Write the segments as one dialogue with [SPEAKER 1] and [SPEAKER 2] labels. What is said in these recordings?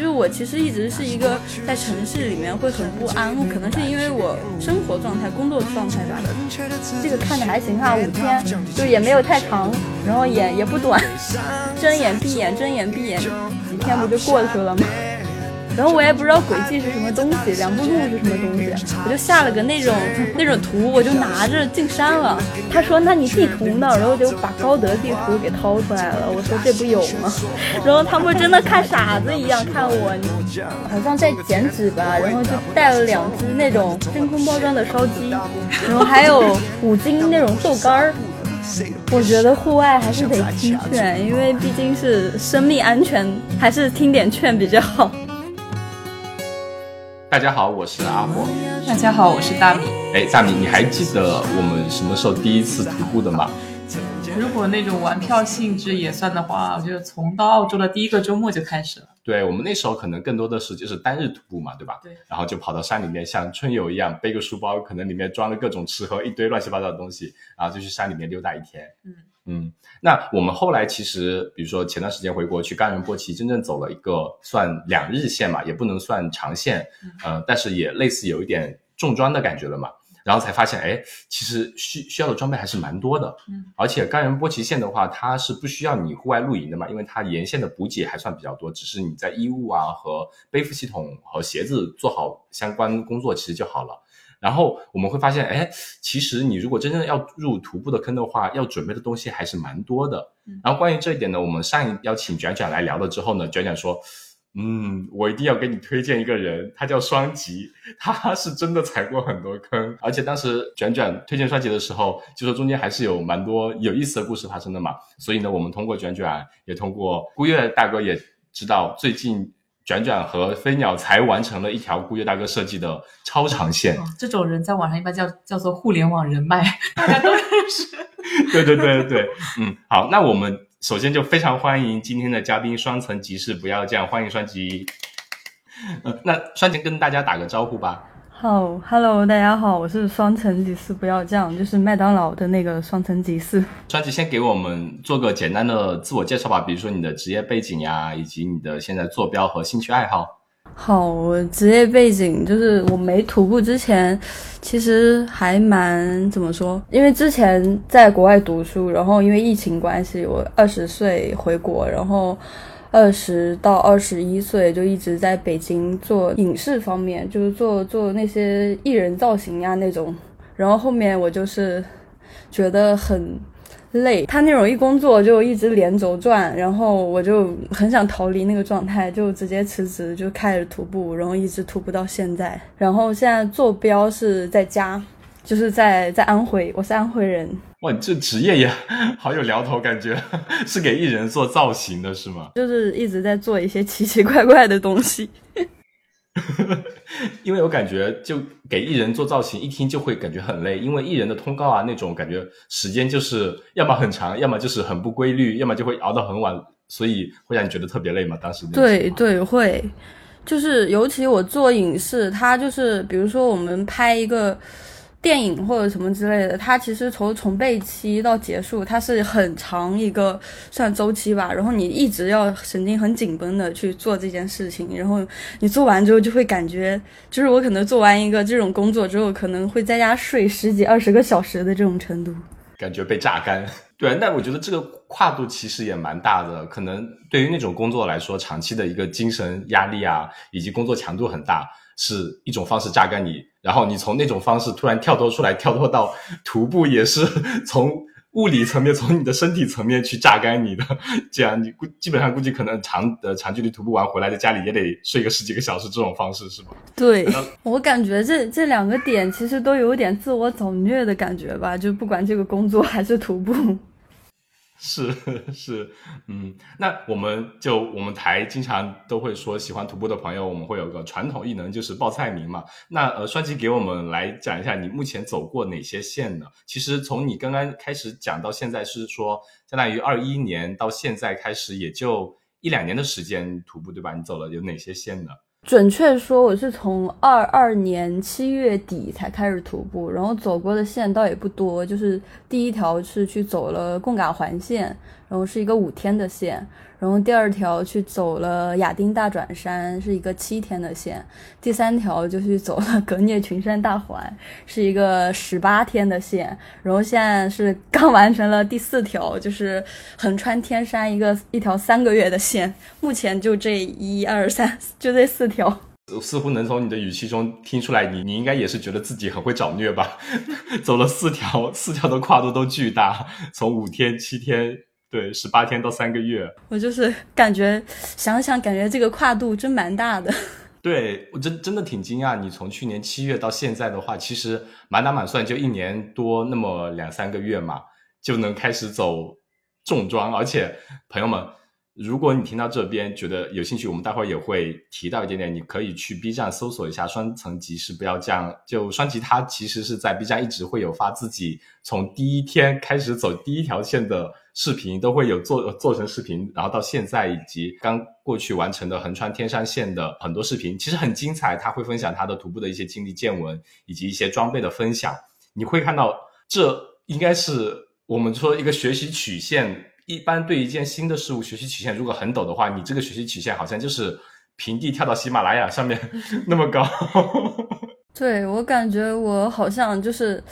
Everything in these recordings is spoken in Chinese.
[SPEAKER 1] 就是我其实一直是一个在城市里面会很不安，可能是因为我生活状态、工作状态吧。这个看着还行哈，五天就也没有太长，然后也也不短，睁眼闭眼睁眼闭眼，几天不就过去了吗？然后我也不知道轨迹是什么东西，两步路是什么东西，我就下了个那种那种图，我就拿着进山了。他说：“那你地图呢？”然后就把高德地图给掏出来了。我说：“这不有吗？” 然后他们真的看傻子一样看我，好像在剪纸吧。然后就带了两只那种真空包装的烧鸡，然后还有五斤那种豆干儿。我觉得户外还是得听劝，因为毕竟是生命安全，还是听点劝比较好。
[SPEAKER 2] 大家好，我是阿火。
[SPEAKER 3] 大家好，我是大米。
[SPEAKER 2] 哎，大米，你还记得我们什么时候第一次徒步的吗？
[SPEAKER 3] 如果那种玩票性质也算的话，我觉得从到澳洲的第一个周末就开始了。
[SPEAKER 2] 对我们那时候可能更多的是就是单日徒步嘛，对吧？
[SPEAKER 3] 对。
[SPEAKER 2] 然后就跑到山里面，像春游一样，背个书包，可能里面装了各种吃喝，一堆乱七八糟的东西，然后就去山里面溜达一天。嗯。嗯，那我们后来其实，比如说前段时间回国去冈仁波齐，真正走了一个算两日线嘛，也不能算长线，呃，但是也类似有一点重装的感觉了嘛。然后才发现，哎，其实需需要的装备还是蛮多的。嗯，而且冈仁波齐线的话，它是不需要你户外露营的嘛，因为它沿线的补给还算比较多，只是你在衣物啊和背负系统和鞋子做好相关工作，其实就好了。然后我们会发现，哎，其实你如果真正要入徒步的坑的话，要准备的东西还是蛮多的。然后关于这一点呢，我们上一邀请卷卷来聊了之后呢，卷卷说，嗯，我一定要给你推荐一个人，他叫双吉，他 是真的踩过很多坑，而且当时卷卷推荐双吉的时候，就说中间还是有蛮多有意思的故事发生的嘛。所以呢，我们通过卷卷，也通过孤月大哥也知道最近。卷卷和飞鸟才完成了一条孤月大哥设计的超长线，
[SPEAKER 3] 这种人在网上一般叫叫做互联网人脉，大家都认识。
[SPEAKER 2] 对对对对嗯，好，那我们首先就非常欢迎今天的嘉宾双层集市，不要这样，欢迎双吉。嗯，那双吉跟大家打个招呼吧。
[SPEAKER 1] 好，Hello，大家好，我是双层吉士，不要这样，就是麦当劳的那个双层吉士。
[SPEAKER 2] 专辑先给我们做个简单的自我介绍吧，比如说你的职业背景呀，以及你的现在坐标和兴趣爱好。
[SPEAKER 1] 好，我职业背景就是我没徒步之前，其实还蛮怎么说，因为之前在国外读书，然后因为疫情关系，我二十岁回国，然后。二十到二十一岁就一直在北京做影视方面，就是做做那些艺人造型呀那种。然后后面我就是觉得很累，他那种一工作就一直连轴转，然后我就很想逃离那个状态，就直接辞职，就开始徒步，然后一直徒步到现在。然后现在坐标是在家，就是在在安徽，我是安徽人。
[SPEAKER 2] 哇，你这职业也 好有聊头，感觉是给艺人做造型的是吗？
[SPEAKER 1] 就是一直在做一些奇奇怪怪的东西。
[SPEAKER 2] 因为我感觉，就给艺人做造型，一听就会感觉很累，因为艺人的通告啊，那种感觉时间就是要么很长，要么就是很不规律，要么就会熬到很晚，所以会让你觉得特别累嘛。当时
[SPEAKER 1] 对对会，就是尤其我做影视，它就是比如说我们拍一个。电影或者什么之类的，它其实从从备期到结束，它是很长一个算周期吧。然后你一直要神经很紧绷的去做这件事情，然后你做完之后就会感觉，就是我可能做完一个这种工作之后，可能会在家睡十几二十个小时的这种程度，
[SPEAKER 2] 感觉被榨干。对，那我觉得这个跨度其实也蛮大的，可能对于那种工作来说，长期的一个精神压力啊，以及工作强度很大。是一种方式榨干你，然后你从那种方式突然跳脱出来，跳脱到徒步，也是从物理层面、从你的身体层面去榨干你的。这样你估基本上估计可能长呃长距离徒步完回来，在家里也得睡个十几个小时，这种方式是吧？
[SPEAKER 1] 对，我感觉这这两个点其实都有点自我找虐的感觉吧，就不管这个工作还是徒步。
[SPEAKER 2] 是是，嗯，那我们就我们台经常都会说，喜欢徒步的朋友，我们会有个传统异能，就是报菜名嘛。那呃，双吉给我们来讲一下，你目前走过哪些线呢？其实从你刚刚开始讲到现在，是说相当于二一年到现在开始，也就一两年的时间徒步，对吧？你走了有哪些线呢？
[SPEAKER 1] 准确说，我是从二二年七月底才开始徒步，然后走过的线倒也不多。就是第一条是去走了贡嘎环线，然后是一个五天的线，然后第二条去走了亚丁大转山，是一个七天的线；第三条就去走了格聂群山大环，是一个十八天的线。然后现在是刚完成了第四条，就是横穿天山一个一条三个月的线。目前就这一二三，就这四条。
[SPEAKER 2] 似乎能从你的语气中听出来，你你应该也是觉得自己很会找虐吧？走了四条，四条的跨度都巨大，从五天、七天，对，十八天到三个月。
[SPEAKER 1] 我就是感觉想想，感觉这个跨度真蛮大的。
[SPEAKER 2] 对我真真的挺惊讶，你从去年七月到现在的话，其实满打满算就一年多那么两三个月嘛，就能开始走重装，而且朋友们。如果你听到这边觉得有兴趣，我们待会儿也会提到一点点，你可以去 B 站搜索一下“双层级，是不要这样”。就双吉他其实是在 B 站一直会有发自己从第一天开始走第一条线的视频，都会有做做成视频，然后到现在以及刚过去完成的横穿天山线的很多视频，其实很精彩。他会分享他的徒步的一些经历见闻，以及一些装备的分享。你会看到，这应该是我们说一个学习曲线。一般对一件新的事物学习曲线如果很陡的话，你这个学习曲线好像就是平地跳到喜马拉雅上面 那么高。
[SPEAKER 1] 对我感觉我好像就是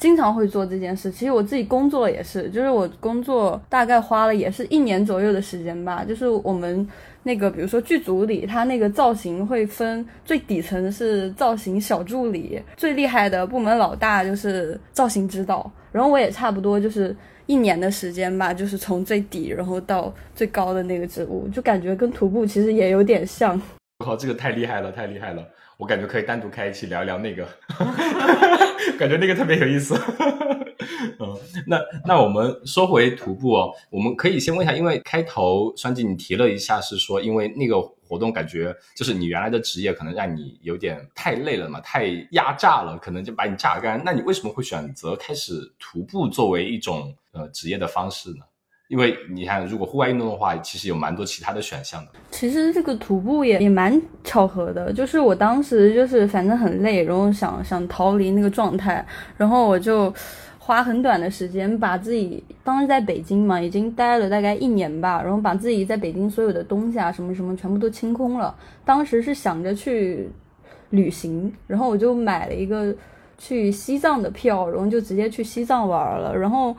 [SPEAKER 1] 经常会做这件事。其实我自己工作也是，就是我工作大概花了也是一年左右的时间吧。就是我们那个比如说剧组里，他那个造型会分最底层是造型小助理，最厉害的部门老大就是造型指导。然后我也差不多就是。一年的时间吧，就是从最底然后到最高的那个职务，就感觉跟徒步其实也有点像。
[SPEAKER 2] 我靠，这个太厉害了，太厉害了！我感觉可以单独开一期聊一聊那个，感觉那个特别有意思。嗯，那那我们说回徒步哦，我们可以先问一下，因为开头双季你提了一下，是说因为那个。活动感觉就是你原来的职业可能让你有点太累了嘛，太压榨了，可能就把你榨干。那你为什么会选择开始徒步作为一种呃职业的方式呢？因为你看，如果户外运动的话，其实有蛮多其他的选项的。
[SPEAKER 1] 其实这个徒步也也蛮巧合的，就是我当时就是反正很累，然后想想逃离那个状态，然后我就。花很短的时间，把自己当时在北京嘛，已经待了大概一年吧，然后把自己在北京所有的东西啊，什么什么全部都清空了。当时是想着去旅行，然后我就买了一个去西藏的票，然后就直接去西藏玩了。然后，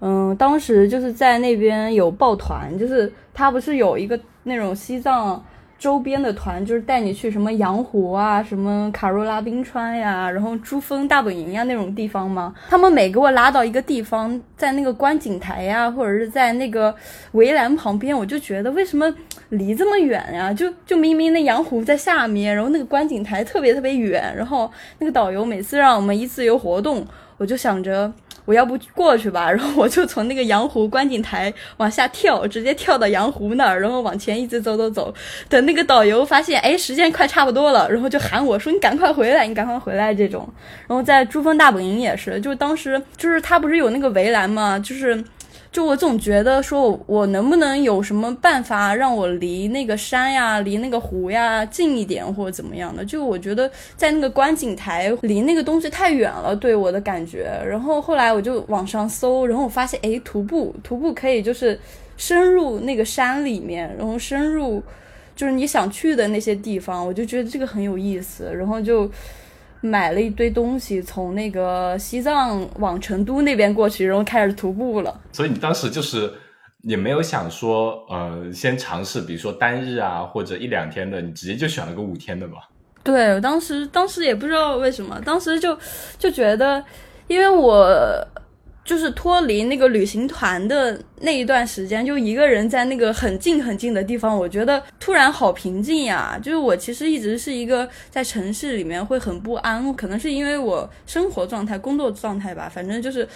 [SPEAKER 1] 嗯，当时就是在那边有抱团，就是他不是有一个那种西藏。周边的团就是带你去什么羊湖啊，什么卡若拉冰川呀，然后珠峰大本营呀那种地方吗？他们每给我拉到一个地方，在那个观景台呀，或者是在那个围栏旁边，我就觉得为什么离这么远呀？就就明明那羊湖在下面，然后那个观景台特别特别远，然后那个导游每次让我们一自由活动，我就想着。我要不过去吧，然后我就从那个羊湖观景台往下跳，直接跳到羊湖那儿，然后往前一直走走走。等那个导游发现，哎，时间快差不多了，然后就喊我说：“你赶快回来，你赶快回来。”这种。然后在珠峰大本营也是，就当时就是他不是有那个围栏嘛？就是。就我总觉得说，我能不能有什么办法让我离那个山呀、离那个湖呀近一点，或者怎么样的？就我觉得在那个观景台离那个东西太远了，对我的感觉。然后后来我就网上搜，然后我发现，哎，徒步，徒步可以就是深入那个山里面，然后深入就是你想去的那些地方，我就觉得这个很有意思，然后就。买了一堆东西，从那个西藏往成都那边过去，然后开始徒步了。
[SPEAKER 2] 所以你当时就是也没有想说，呃，先尝试，比如说单日啊，或者一两天的，你直接就选了个五天的吧？
[SPEAKER 1] 对，我当时当时也不知道为什么，当时就就觉得，因为我。就是脱离那个旅行团的那一段时间，就一个人在那个很近很近的地方，我觉得突然好平静呀。就是我其实一直是一个在城市里面会很不安，可能是因为我生活状态、工作状态吧。反正就是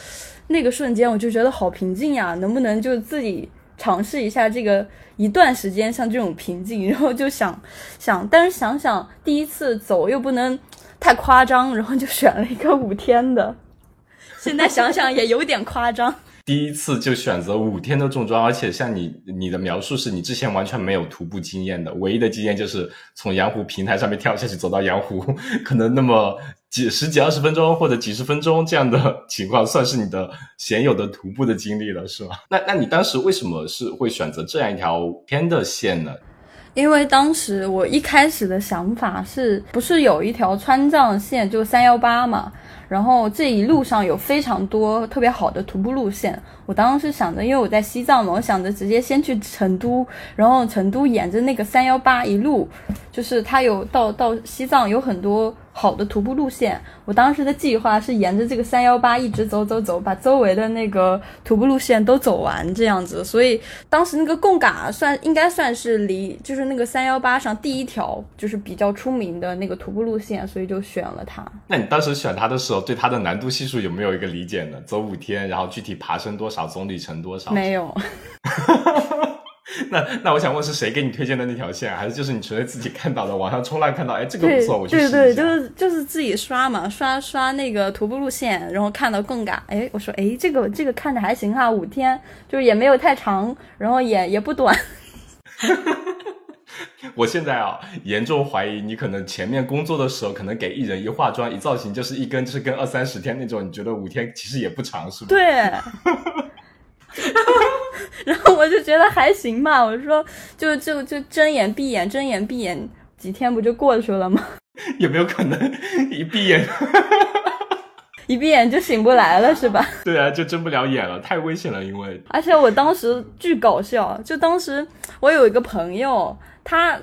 [SPEAKER 1] 那个瞬间，我就觉得好平静呀。能不能就自己尝试一下这个一段时间像这种平静？然后就想想，但是想想第一次走又不能太夸张，然后就选了一个五天的。现在想想也有点夸张。
[SPEAKER 2] 第一次就选择五天的重装，而且像你你的描述是你之前完全没有徒步经验的，唯一的经验就是从羊湖平台上面跳下去走到羊湖，可能那么几十几二十分钟或者几十分钟这样的情况，算是你的鲜有的徒步的经历了，是吗？那那你当时为什么是会选择这样一条偏的线呢？
[SPEAKER 1] 因为当时我一开始的想法是不是有一条川藏线，就三幺八嘛。然后这一路上有非常多特别好的徒步路线，我当时想着，因为我在西藏嘛，我想着直接先去成都，然后成都沿着那个三幺八一路，就是它有到到西藏有很多。好的徒步路线，我当时的计划是沿着这个三幺八一直走走走，把周围的那个徒步路线都走完这样子。所以当时那个贡嘎算应该算是离就是那个三幺八上第一条就是比较出名的那个徒步路线，所以就选了它。
[SPEAKER 2] 那你当时选它的时候，对它的难度系数有没有一个理解呢？走五天，然后具体爬升多少，总里程多少？
[SPEAKER 1] 没有。
[SPEAKER 2] 那那我想问是谁给你推荐的那条线，还是就是你纯粹自己看到的？网上冲浪看到，哎，这个不错，我去试
[SPEAKER 1] 一下。对对，就是就是自己刷嘛，刷刷那个徒步路线，然后看到贡嘎，哎，我说哎，这个这个看着还行哈，五天就是也没有太长，然后也也不短。
[SPEAKER 2] 我现在啊，严重怀疑你可能前面工作的时候，可能给艺人一化妆一造型就是一根就是跟二三十天那种，你觉得五天其实也不长，是吧？
[SPEAKER 1] 对。然后我就觉得还行吧，我说就就就睁眼闭眼睁眼闭眼，几天不就过去了吗？
[SPEAKER 2] 有没有可能一闭眼，
[SPEAKER 1] 一闭眼就醒不来了，是吧？
[SPEAKER 2] 对啊，就睁不了眼了，太危险了，因为
[SPEAKER 1] 而且我当时巨搞笑，就当时我有一个朋友，他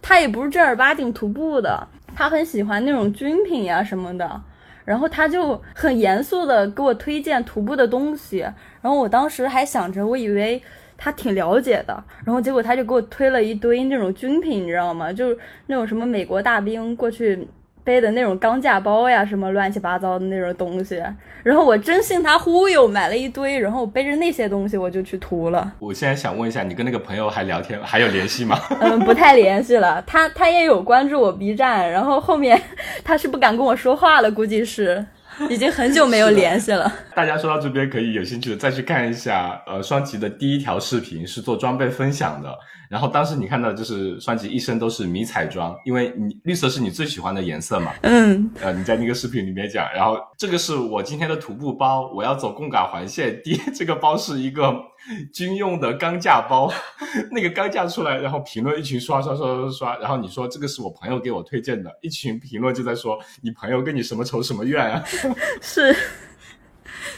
[SPEAKER 1] 他也不是正儿八经徒步的，他很喜欢那种军品呀什么的。然后他就很严肃的给我推荐徒步的东西，然后我当时还想着，我以为他挺了解的，然后结果他就给我推了一堆那种军品，你知道吗？就是那种什么美国大兵过去。背的那种钢架包呀，什么乱七八糟的那种东西，然后我真信他忽悠，买了一堆，然后我背着那些东西我就去涂了。
[SPEAKER 2] 我现在想问一下，你跟那个朋友还聊天，还有联系吗？
[SPEAKER 1] 嗯，不太联系了。他他也有关注我 B 站，然后后面 他是不敢跟我说话了，估计是 已经很久没有联系了。
[SPEAKER 2] 大家说到这边，可以有兴趣的再去看一下，呃，双吉的第一条视频是做装备分享的。然后当时你看到就是双吉一身都是迷彩装，因为你绿色是你最喜欢的颜色嘛。
[SPEAKER 1] 嗯。
[SPEAKER 2] 呃，你在那个视频里面讲，然后这个是我今天的徒步包，我要走贡嘎环线。第一这个包是一个 军用的钢架包，那个钢架出来，然后评论一群刷刷刷刷刷，然后你说这个是我朋友给我推荐的，一群评论就在说你朋友跟你什么仇什么怨啊？
[SPEAKER 1] 是，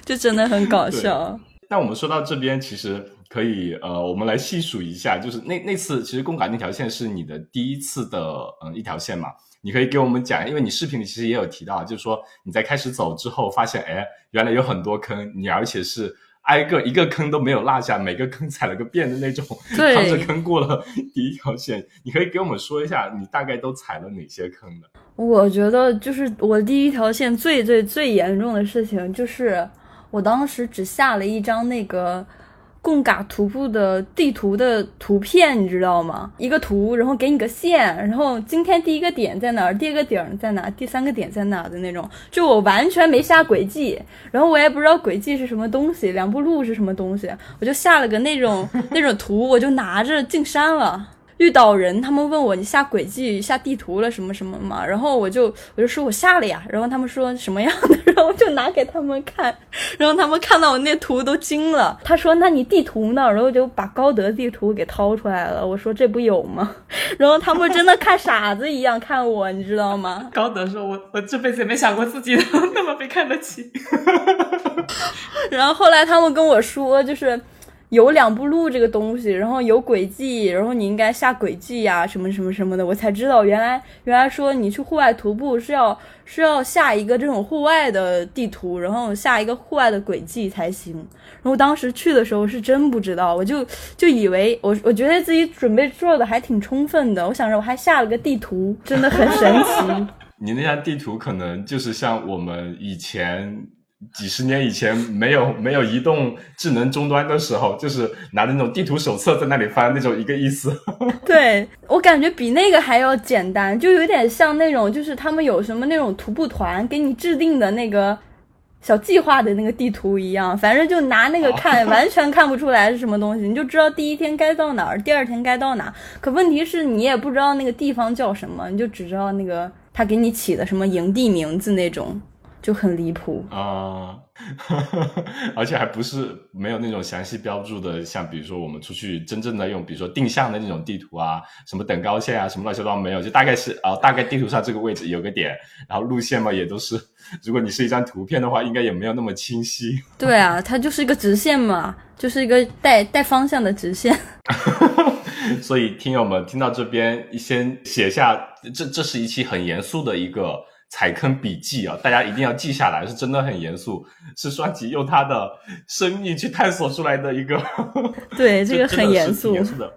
[SPEAKER 1] 就真的很搞笑。
[SPEAKER 2] 那我们说到这边，其实。可以，呃，我们来细数一下，就是那那次，其实贡嘎那条线是你的第一次的，嗯，一条线嘛。你可以给我们讲，因为你视频里其实也有提到，就是说你在开始走之后，发现，哎，原来有很多坑，你而且是挨个一个坑都没有落下，每个坑踩了个遍的那种，
[SPEAKER 1] 对，
[SPEAKER 2] 着坑过了第一条线。你可以给我们说一下，你大概都踩了哪些坑呢？
[SPEAKER 1] 我觉得就是我第一条线最最最严重的事情，就是我当时只下了一张那个。贡嘎徒步的地图的图片，你知道吗？一个图，然后给你个线，然后今天第一个点在哪儿，第二个点在哪，第三个点在哪的那种。就我完全没下轨迹，然后我也不知道轨迹是什么东西，两步路是什么东西，我就下了个那种那种图，我就拿着进山了。遇到人，他们问我你下轨迹、下地图了什么什么嘛，然后我就我就说我下了呀，然后他们说什么样的，然后就拿给他们看，然后他们看到我那图都惊了。他说那你地图呢？然后就把高德地图给掏出来了。我说这不有吗？然后他们真的看傻子一样看我，你知道吗？
[SPEAKER 3] 高德说我我这辈子也没想过自己 那么被看得起。
[SPEAKER 1] 然后后来他们跟我说就是。有两步路这个东西，然后有轨迹，然后你应该下轨迹呀，什么什么什么的，我才知道原来原来说你去户外徒步是要是要下一个这种户外的地图，然后下一个户外的轨迹才行。然后当时去的时候是真不知道，我就就以为我我觉得自己准备做的还挺充分的，我想着我还下了个地图，真的很神奇。
[SPEAKER 2] 你那张地图可能就是像我们以前。几十年以前没有 没有移动智能终端的时候，就是拿着那种地图手册在那里翻那种一个意思。
[SPEAKER 1] 对我感觉比那个还要简单，就有点像那种就是他们有什么那种徒步团给你制定的那个小计划的那个地图一样，反正就拿那个看，完全看不出来是什么东西，你就知道第一天该到哪儿，第二天该到哪。可问题是你也不知道那个地方叫什么，你就只知道那个他给你起的什么营地名字那种。就很离谱
[SPEAKER 2] 啊，而且还不是没有那种详细标注的，像比如说我们出去真正的用，比如说定向的那种地图啊，什么等高线啊，什么乱七八糟没有，就大概是啊，大概地图上这个位置有个点，然后路线嘛也都是，如果你是一张图片的话，应该也没有那么清晰。
[SPEAKER 1] 对啊，它就是一个直线嘛，就是一个带带方向的直线。
[SPEAKER 2] 所以听友们听到这边，先写下，这这是一期很严肃的一个。踩坑笔记啊，大家一定要记下来，是真的很严肃，是双吉用他的生命去探索出来的一个。
[SPEAKER 1] 对，这个很严肃。
[SPEAKER 2] 严肃的。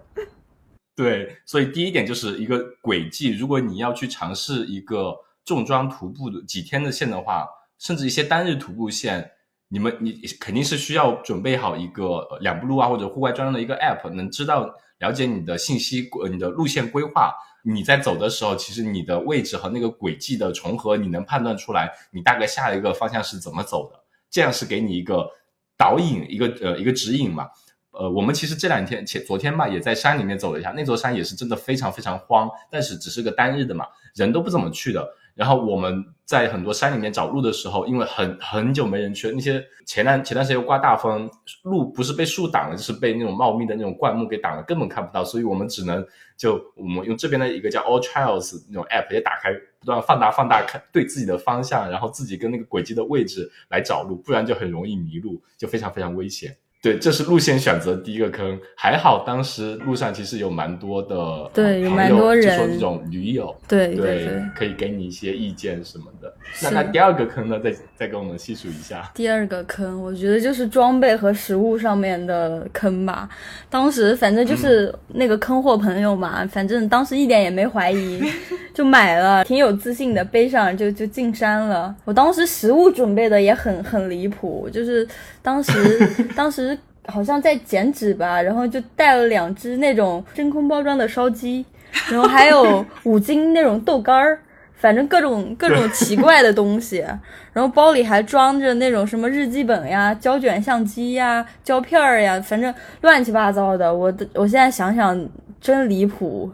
[SPEAKER 2] 对，所以第一点就是一个轨迹。如果你要去尝试一个重装徒步的几天的线的话，甚至一些单日徒步线，你们你肯定是需要准备好一个两步路啊或者户外专用的一个 app，能知道了解你的信息，你的路线规划。你在走的时候，其实你的位置和那个轨迹的重合，你能判断出来，你大概下一个方向是怎么走的，这样是给你一个导引，一个呃一个指引嘛。呃，我们其实这两天前昨天吧，也在山里面走了一下，那座山也是真的非常非常荒，但是只是个单日的嘛，人都不怎么去的。然后我们在很多山里面找路的时候，因为很很久没人去了，那些前段前段时间又刮大风，路不是被树挡了，就是被那种茂密的那种灌木给挡了，根本看不到。所以我们只能就我们用这边的一个叫 All Trails 那种 app 也打开，不断放大放大看对自己的方向，然后自己跟那个轨迹的位置来找路，不然就很容易迷路，就非常非常危险。对，这是路线选择第一个坑，还好当时路上其实有蛮多的，
[SPEAKER 1] 对，有蛮多人，
[SPEAKER 2] 就说这种驴友，
[SPEAKER 1] 对
[SPEAKER 2] 对
[SPEAKER 1] 对，
[SPEAKER 2] 可以给你一些意见什么的。那那第二个坑呢？再再给我们细数一下。
[SPEAKER 1] 第二个坑，我觉得就是装备和食物上面的坑吧。当时反正就是那个坑货朋友嘛，反正当时一点也没怀疑，就买了，挺有自信的，背上就就进山了。我当时食物准备的也很很离谱，就是当时 当时。好像在剪纸吧，然后就带了两只那种真空包装的烧鸡，然后还有五斤那种豆干儿，反正各种各种奇怪的东西。然后包里还装着那种什么日记本呀、胶卷相机呀、胶片儿呀，反正乱七八糟的。我的，我现在想想真离谱。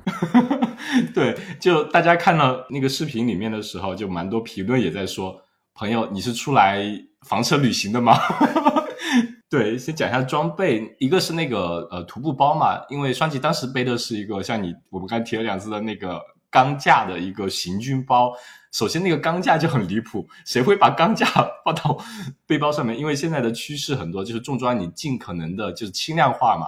[SPEAKER 2] 对，就大家看到那个视频里面的时候，就蛮多评论也在说：“朋友，你是出来房车旅行的吗？” 对，先讲一下装备，一个是那个呃徒步包嘛，因为双吉当时背的是一个像你我们刚提了两次的那个钢架的一个行军包。首先那个钢架就很离谱，谁会把钢架放到背包上面？因为现在的趋势很多就是重装，你尽可能的就是轻量化嘛。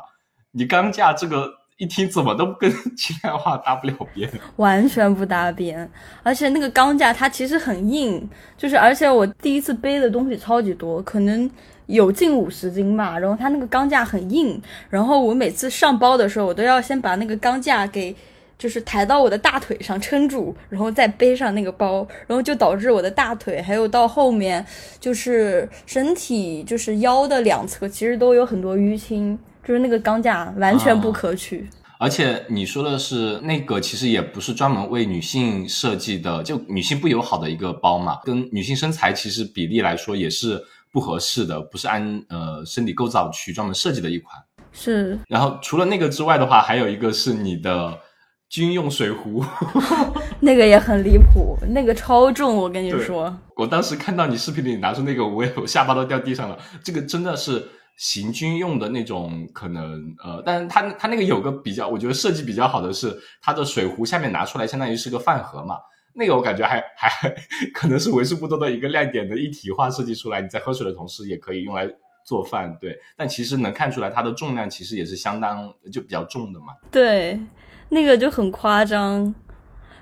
[SPEAKER 2] 你钢架这个一听怎么都跟 轻量化搭不了边，
[SPEAKER 1] 完全不搭边。而且那个钢架它其实很硬，就是而且我第一次背的东西超级多，可能。有近五十斤吧，然后它那个钢架很硬，然后我每次上包的时候，我都要先把那个钢架给就是抬到我的大腿上撑住，然后再背上那个包，然后就导致我的大腿还有到后面就是身体就是腰的两侧其实都有很多淤青，就是那个钢架完全不可取。
[SPEAKER 2] 而且你说的是那个，其实也不是专门为女性设计的，就女性不友好的一个包嘛，跟女性身材其实比例来说也是。不合适的，不是按呃身体构造去专门设计的一款。
[SPEAKER 1] 是。
[SPEAKER 2] 然后除了那个之外的话，还有一个是你的军用水壶，
[SPEAKER 1] 那个也很离谱，那个超重，我跟你说。
[SPEAKER 2] 我当时看到你视频里拿出那个，我也下巴都掉地上了。这个真的是行军用的那种，可能呃，但是它它那个有个比较，我觉得设计比较好的是，它的水壶下面拿出来相当于是个饭盒嘛。那个我感觉还还可能是为数不多的一个亮点的一体化设计出来，你在喝水的同时也可以用来做饭，对。但其实能看出来它的重量其实也是相当就比较重的嘛。
[SPEAKER 1] 对，那个就很夸张。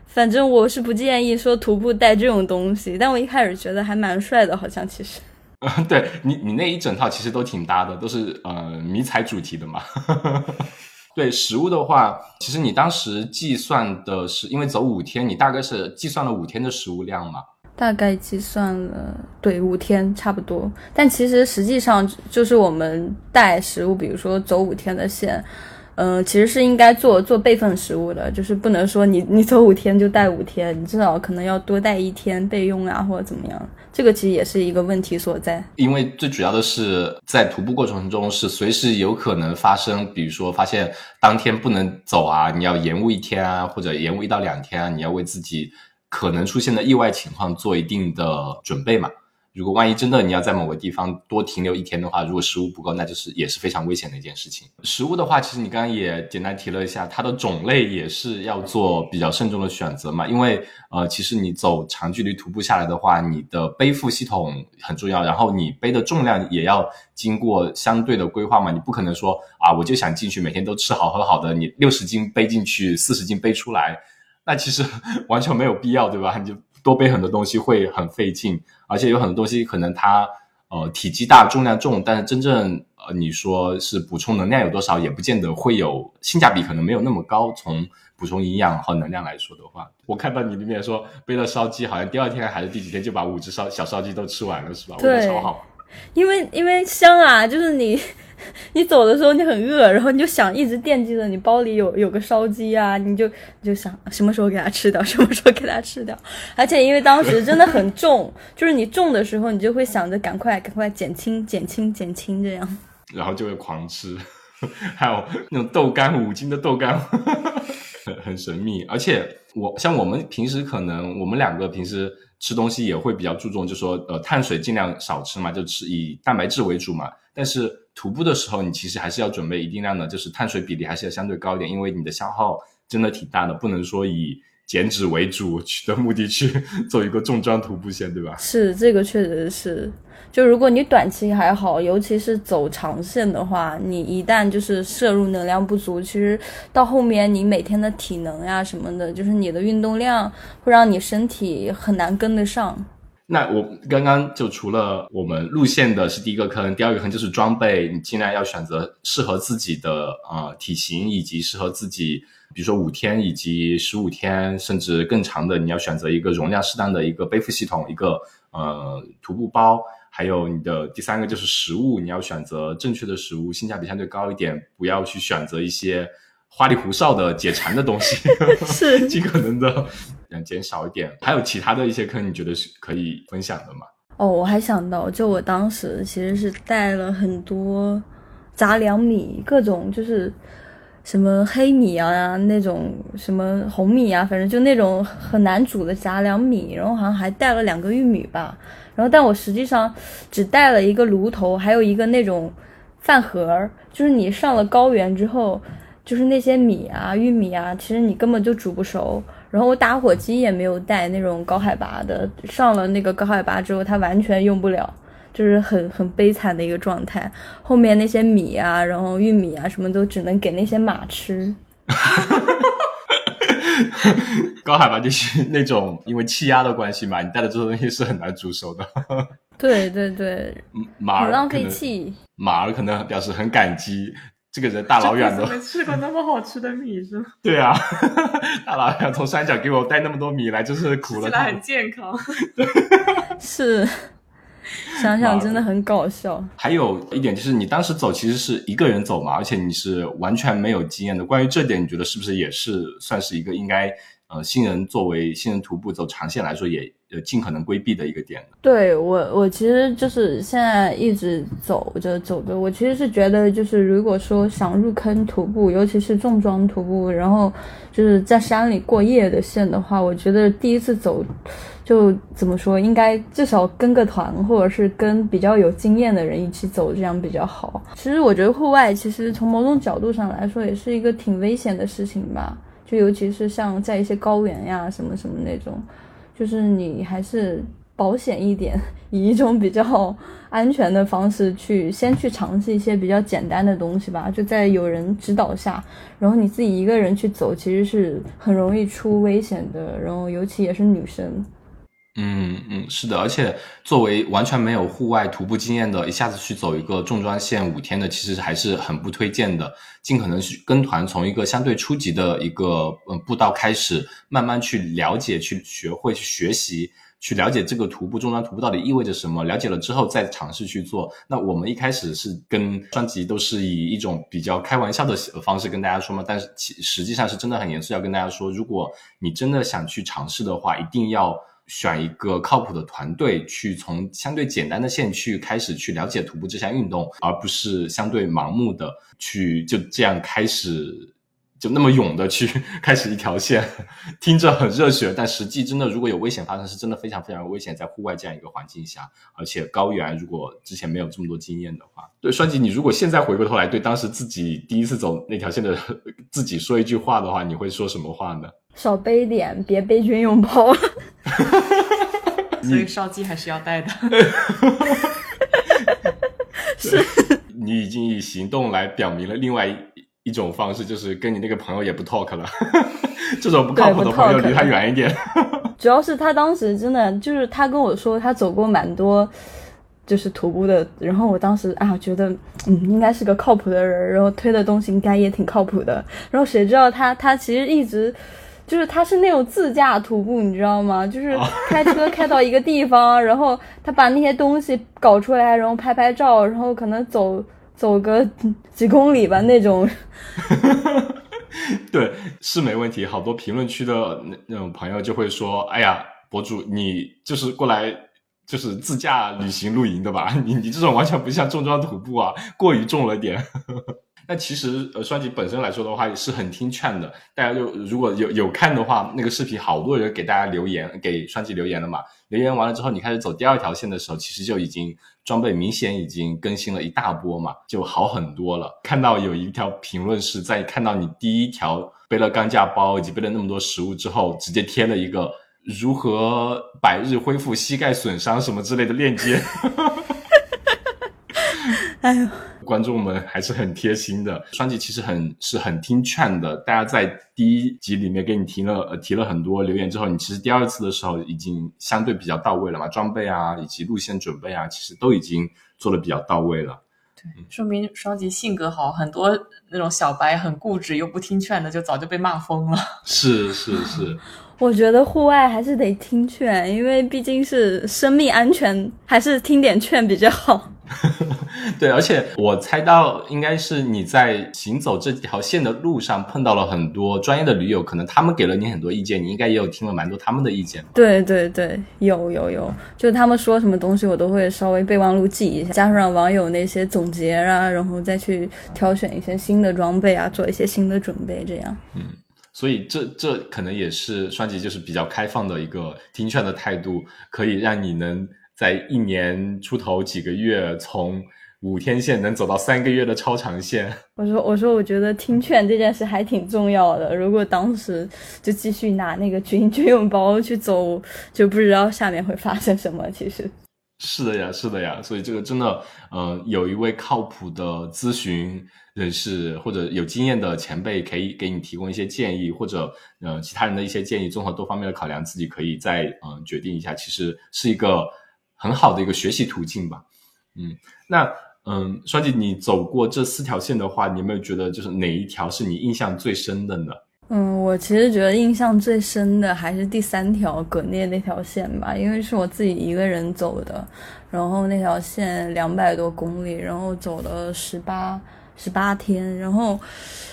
[SPEAKER 1] 反正我是不建议说徒步带这种东西，但我一开始觉得还蛮帅的，好像其实。
[SPEAKER 2] 对你你那一整套其实都挺搭的，都是呃迷彩主题的嘛。对食物的话，其实你当时计算的是，因为走五天，你大概是计算了五天的食物量嘛？
[SPEAKER 1] 大概计算了，对，五天差不多。但其实实际上就是我们带食物，比如说走五天的线，嗯，其实是应该做做备份食物的，就是不能说你你走五天就带五天，你至少可能要多带一天备用啊，或者怎么样。这个其实也是一个问题所在。
[SPEAKER 2] 因为最主要的是在徒步过程中是随时有可能发生，比如说发现当天不能走啊，你要延误一天啊，或者延误一到两天啊，你要为自己可能出现的意外情况做一定的准备嘛。如果万一真的你要在某个地方多停留一天的话，如果食物不够，那就是也是非常危险的一件事情。食物的话，其实你刚刚也简单提了一下，它的种类也是要做比较慎重的选择嘛。因为呃，其实你走长距离徒步下来的话，你的背负系统很重要，然后你背的重量也要经过相对的规划嘛。你不可能说啊，我就想进去每天都吃好喝好的，你六十斤背进去，四十斤背出来，那其实 完全没有必要，对吧？你就。多背很多东西会很费劲，而且有很多东西可能它呃体积大、重量重，但是真正呃你说是补充能量有多少，也不见得会有性价比，可能没有那么高。从补充营养和能量来说的话，我看到你里面说背了烧鸡，好像第二天还是第几天就把五只烧小烧鸡都吃完了，是吧？
[SPEAKER 1] 对，
[SPEAKER 2] 超好。
[SPEAKER 1] 因为因为香啊，就是你。你走的时候你很饿，然后你就想一直惦记着你包里有有个烧鸡啊，你就你就想什么时候给它吃掉，什么时候给它吃掉。而且因为当时真的很重，就是你重的时候，你就会想着赶快赶快减轻减轻减轻这样，
[SPEAKER 2] 然后就会狂吃。还有那种豆干五斤的豆干，很 很神秘。而且我像我们平时可能我们两个平时吃东西也会比较注重，就说呃碳水尽量少吃嘛，就吃以蛋白质为主嘛。但是徒步的时候，你其实还是要准备一定量的，就是碳水比例还是要相对高一点，因为你的消耗真的挺大的，不能说以减脂为主的目的去 做一个重装徒步线，对吧？
[SPEAKER 1] 是，这个确实是。就如果你短期还好，尤其是走长线的话，你一旦就是摄入能量不足，其实到后面你每天的体能呀什么的，就是你的运动量会让你身体很难跟得上。
[SPEAKER 2] 那我刚刚就除了我们路线的是第一个坑，第二个坑就是装备，你尽量要选择适合自己的呃体型以及适合自己，比如说五天以及十五天甚至更长的，你要选择一个容量适当的一个背负系统，一个呃徒步包，还有你的第三个就是食物，你要选择正确的食物，性价比相对高一点，不要去选择一些花里胡哨的解馋的东西，
[SPEAKER 1] 是
[SPEAKER 2] 尽可能的。减少一点，还有其他的一些坑，你觉得是可以分享的吗？
[SPEAKER 1] 哦，我还想到，就我当时其实是带了很多杂粮米，各种就是什么黑米啊，那种什么红米啊，反正就那种很难煮的杂粮米，然后好像还带了两个玉米吧。然后，但我实际上只带了一个炉头，还有一个那种饭盒，就是你上了高原之后，就是那些米啊、玉米啊，其实你根本就煮不熟。然后我打火机也没有带那种高海拔的，上了那个高海拔之后，它完全用不了，就是很很悲惨的一个状态。后面那些米啊，然后玉米啊，什么都只能给那些马吃。
[SPEAKER 2] 高海拔地区那种因为气压的关系嘛，你带的这些东西是很难煮熟的。
[SPEAKER 1] 对对对，
[SPEAKER 2] 马儿
[SPEAKER 1] 浪费气。
[SPEAKER 2] 马儿可能表示很感激。这个人大老远的
[SPEAKER 3] 没吃过那么好吃的米是吗？
[SPEAKER 2] 对啊，大老远从山脚给我带那么多米来，就是苦了。
[SPEAKER 3] 起来很健康。
[SPEAKER 1] 是，想想真的很搞笑。
[SPEAKER 2] 还有一点就是，你当时走其实是一个人走嘛，而且你是完全没有经验的。关于这点，你觉得是不是也是算是一个应该呃新人作为新人徒步走长线来说也呃？尽可能规避的一个点。
[SPEAKER 1] 对我，我其实就是现在一直走着走着，我其实是觉得，就是如果说想入坑徒步，尤其是重装徒步，然后就是在山里过夜的线的话，我觉得第一次走，就怎么说，应该至少跟个团，或者是跟比较有经验的人一起走，这样比较好。其实我觉得户外其实从某种角度上来说，也是一个挺危险的事情吧，就尤其是像在一些高原呀什么什么那种。就是你还是保险一点，以一种比较安全的方式去先去尝试一些比较简单的东西吧。就在有人指导下，然后你自己一个人去走，其实是很容易出危险的。然后尤其也是女生。
[SPEAKER 2] 嗯嗯，是的，而且作为完全没有户外徒步经验的，一下子去走一个重装线五天的，其实还是很不推荐的。尽可能去跟团，从一个相对初级的一个嗯步道开始，慢慢去了解、去学会、去学习。去了解这个徒步重装徒步到底意味着什么，了解了之后再尝试去做。那我们一开始是跟专辑都是以一种比较开玩笑的方式跟大家说嘛，但是其实际上是真的很严肃，要跟大家说，如果你真的想去尝试的话，一定要选一个靠谱的团队，去从相对简单的线去开始去了解徒步这项运动，而不是相对盲目的去就这样开始。就那么勇的去 开始一条线，听着很热血，但实际真的如果有危险发生，是真的非常非常危险。在户外这样一个环境下，而且高原，如果之前没有这么多经验的话，对双吉，你如果现在回过头来对当时自己第一次走那条线的 自己说一句话的话，你会说什么话呢？
[SPEAKER 1] 少背点，别背军用包。
[SPEAKER 3] 所以烧鸡还是要带的。
[SPEAKER 1] 是
[SPEAKER 2] 你已经以行动来表明了另外一。一种方式就是跟你那个朋友也不 talk 了，这种不靠谱的朋友离他远一点。
[SPEAKER 1] 主要是他当时真的就是他跟我说他走过蛮多就是徒步的，然后我当时啊觉得嗯应该是个靠谱的人，然后推的东西应该也挺靠谱的。然后谁知道他他其实一直就是他是那种自驾徒步，你知道吗？就是开车开到一个地方，然后他把那些东西搞出来，然后拍拍照，然后可能走。走个几公里吧，那种。
[SPEAKER 2] 对，是没问题。好多评论区的那那种朋友就会说：“哎呀，博主，你就是过来就是自驾旅行露营的吧？你你这种完全不像重装徒步啊，过于重了点。”那其实呃，双吉本身来说的话也是很听劝的。大家就如果有有看的话，那个视频好多人给大家留言，给双吉留言了嘛。留言完了之后，你开始走第二条线的时候，其实就已经装备明显已经更新了一大波嘛，就好很多了。看到有一条评论是在看到你第一条背了钢架包以及背了那么多食物之后，直接贴了一个如何百日恢复膝盖损伤什么之类的链接。
[SPEAKER 1] 哎呦，
[SPEAKER 2] 观众们还是很贴心的。双吉其实很是很听劝的。大家在第一集里面给你提了呃提了很多留言之后，你其实第二次的时候已经相对比较到位了嘛，装备啊以及路线准备啊，其实都已经做的比较到位了。
[SPEAKER 3] 对，说明双吉性格好，很多那种小白很固执又不听劝的，就早就被骂疯了。
[SPEAKER 2] 是是是。
[SPEAKER 1] 我觉得户外还是得听劝，因为毕竟是生命安全，还是听点劝比较好。
[SPEAKER 2] 对，而且我猜到应该是你在行走这条线的路上碰到了很多专业的驴友，可能他们给了你很多意见，你应该也有听了蛮多他们的意见。
[SPEAKER 1] 对对对，有有有，就他们说什么东西，我都会稍微备忘录记一下，加上网友那些总结啊，然后再去挑选一些新的装备啊，做一些新的准备，这样。
[SPEAKER 2] 嗯。所以这这可能也是双吉就是比较开放的一个听劝的态度，可以让你能在一年出头几个月，从五天线能走到三个月的超长线。
[SPEAKER 1] 我说我说我觉得听劝这件事还挺重要的，如果当时就继续拿那个军军用包去走，就不知道下面会发生什么。其实。
[SPEAKER 2] 是的呀，是的呀，所以这个真的，呃，有一位靠谱的咨询人士或者有经验的前辈，可以给你提供一些建议，或者呃其他人的一些建议，综合多方面的考量，自己可以再嗯决定一下，其实是一个很好的一个学习途径吧。嗯，那嗯，双姐，你走过这四条线的话，你有没有觉得就是哪一条是你印象最深的呢？
[SPEAKER 1] 嗯，我其实觉得印象最深的还是第三条葛聂那条线吧，因为是我自己一个人走的，然后那条线两百多公里，然后走了十八十八天，然后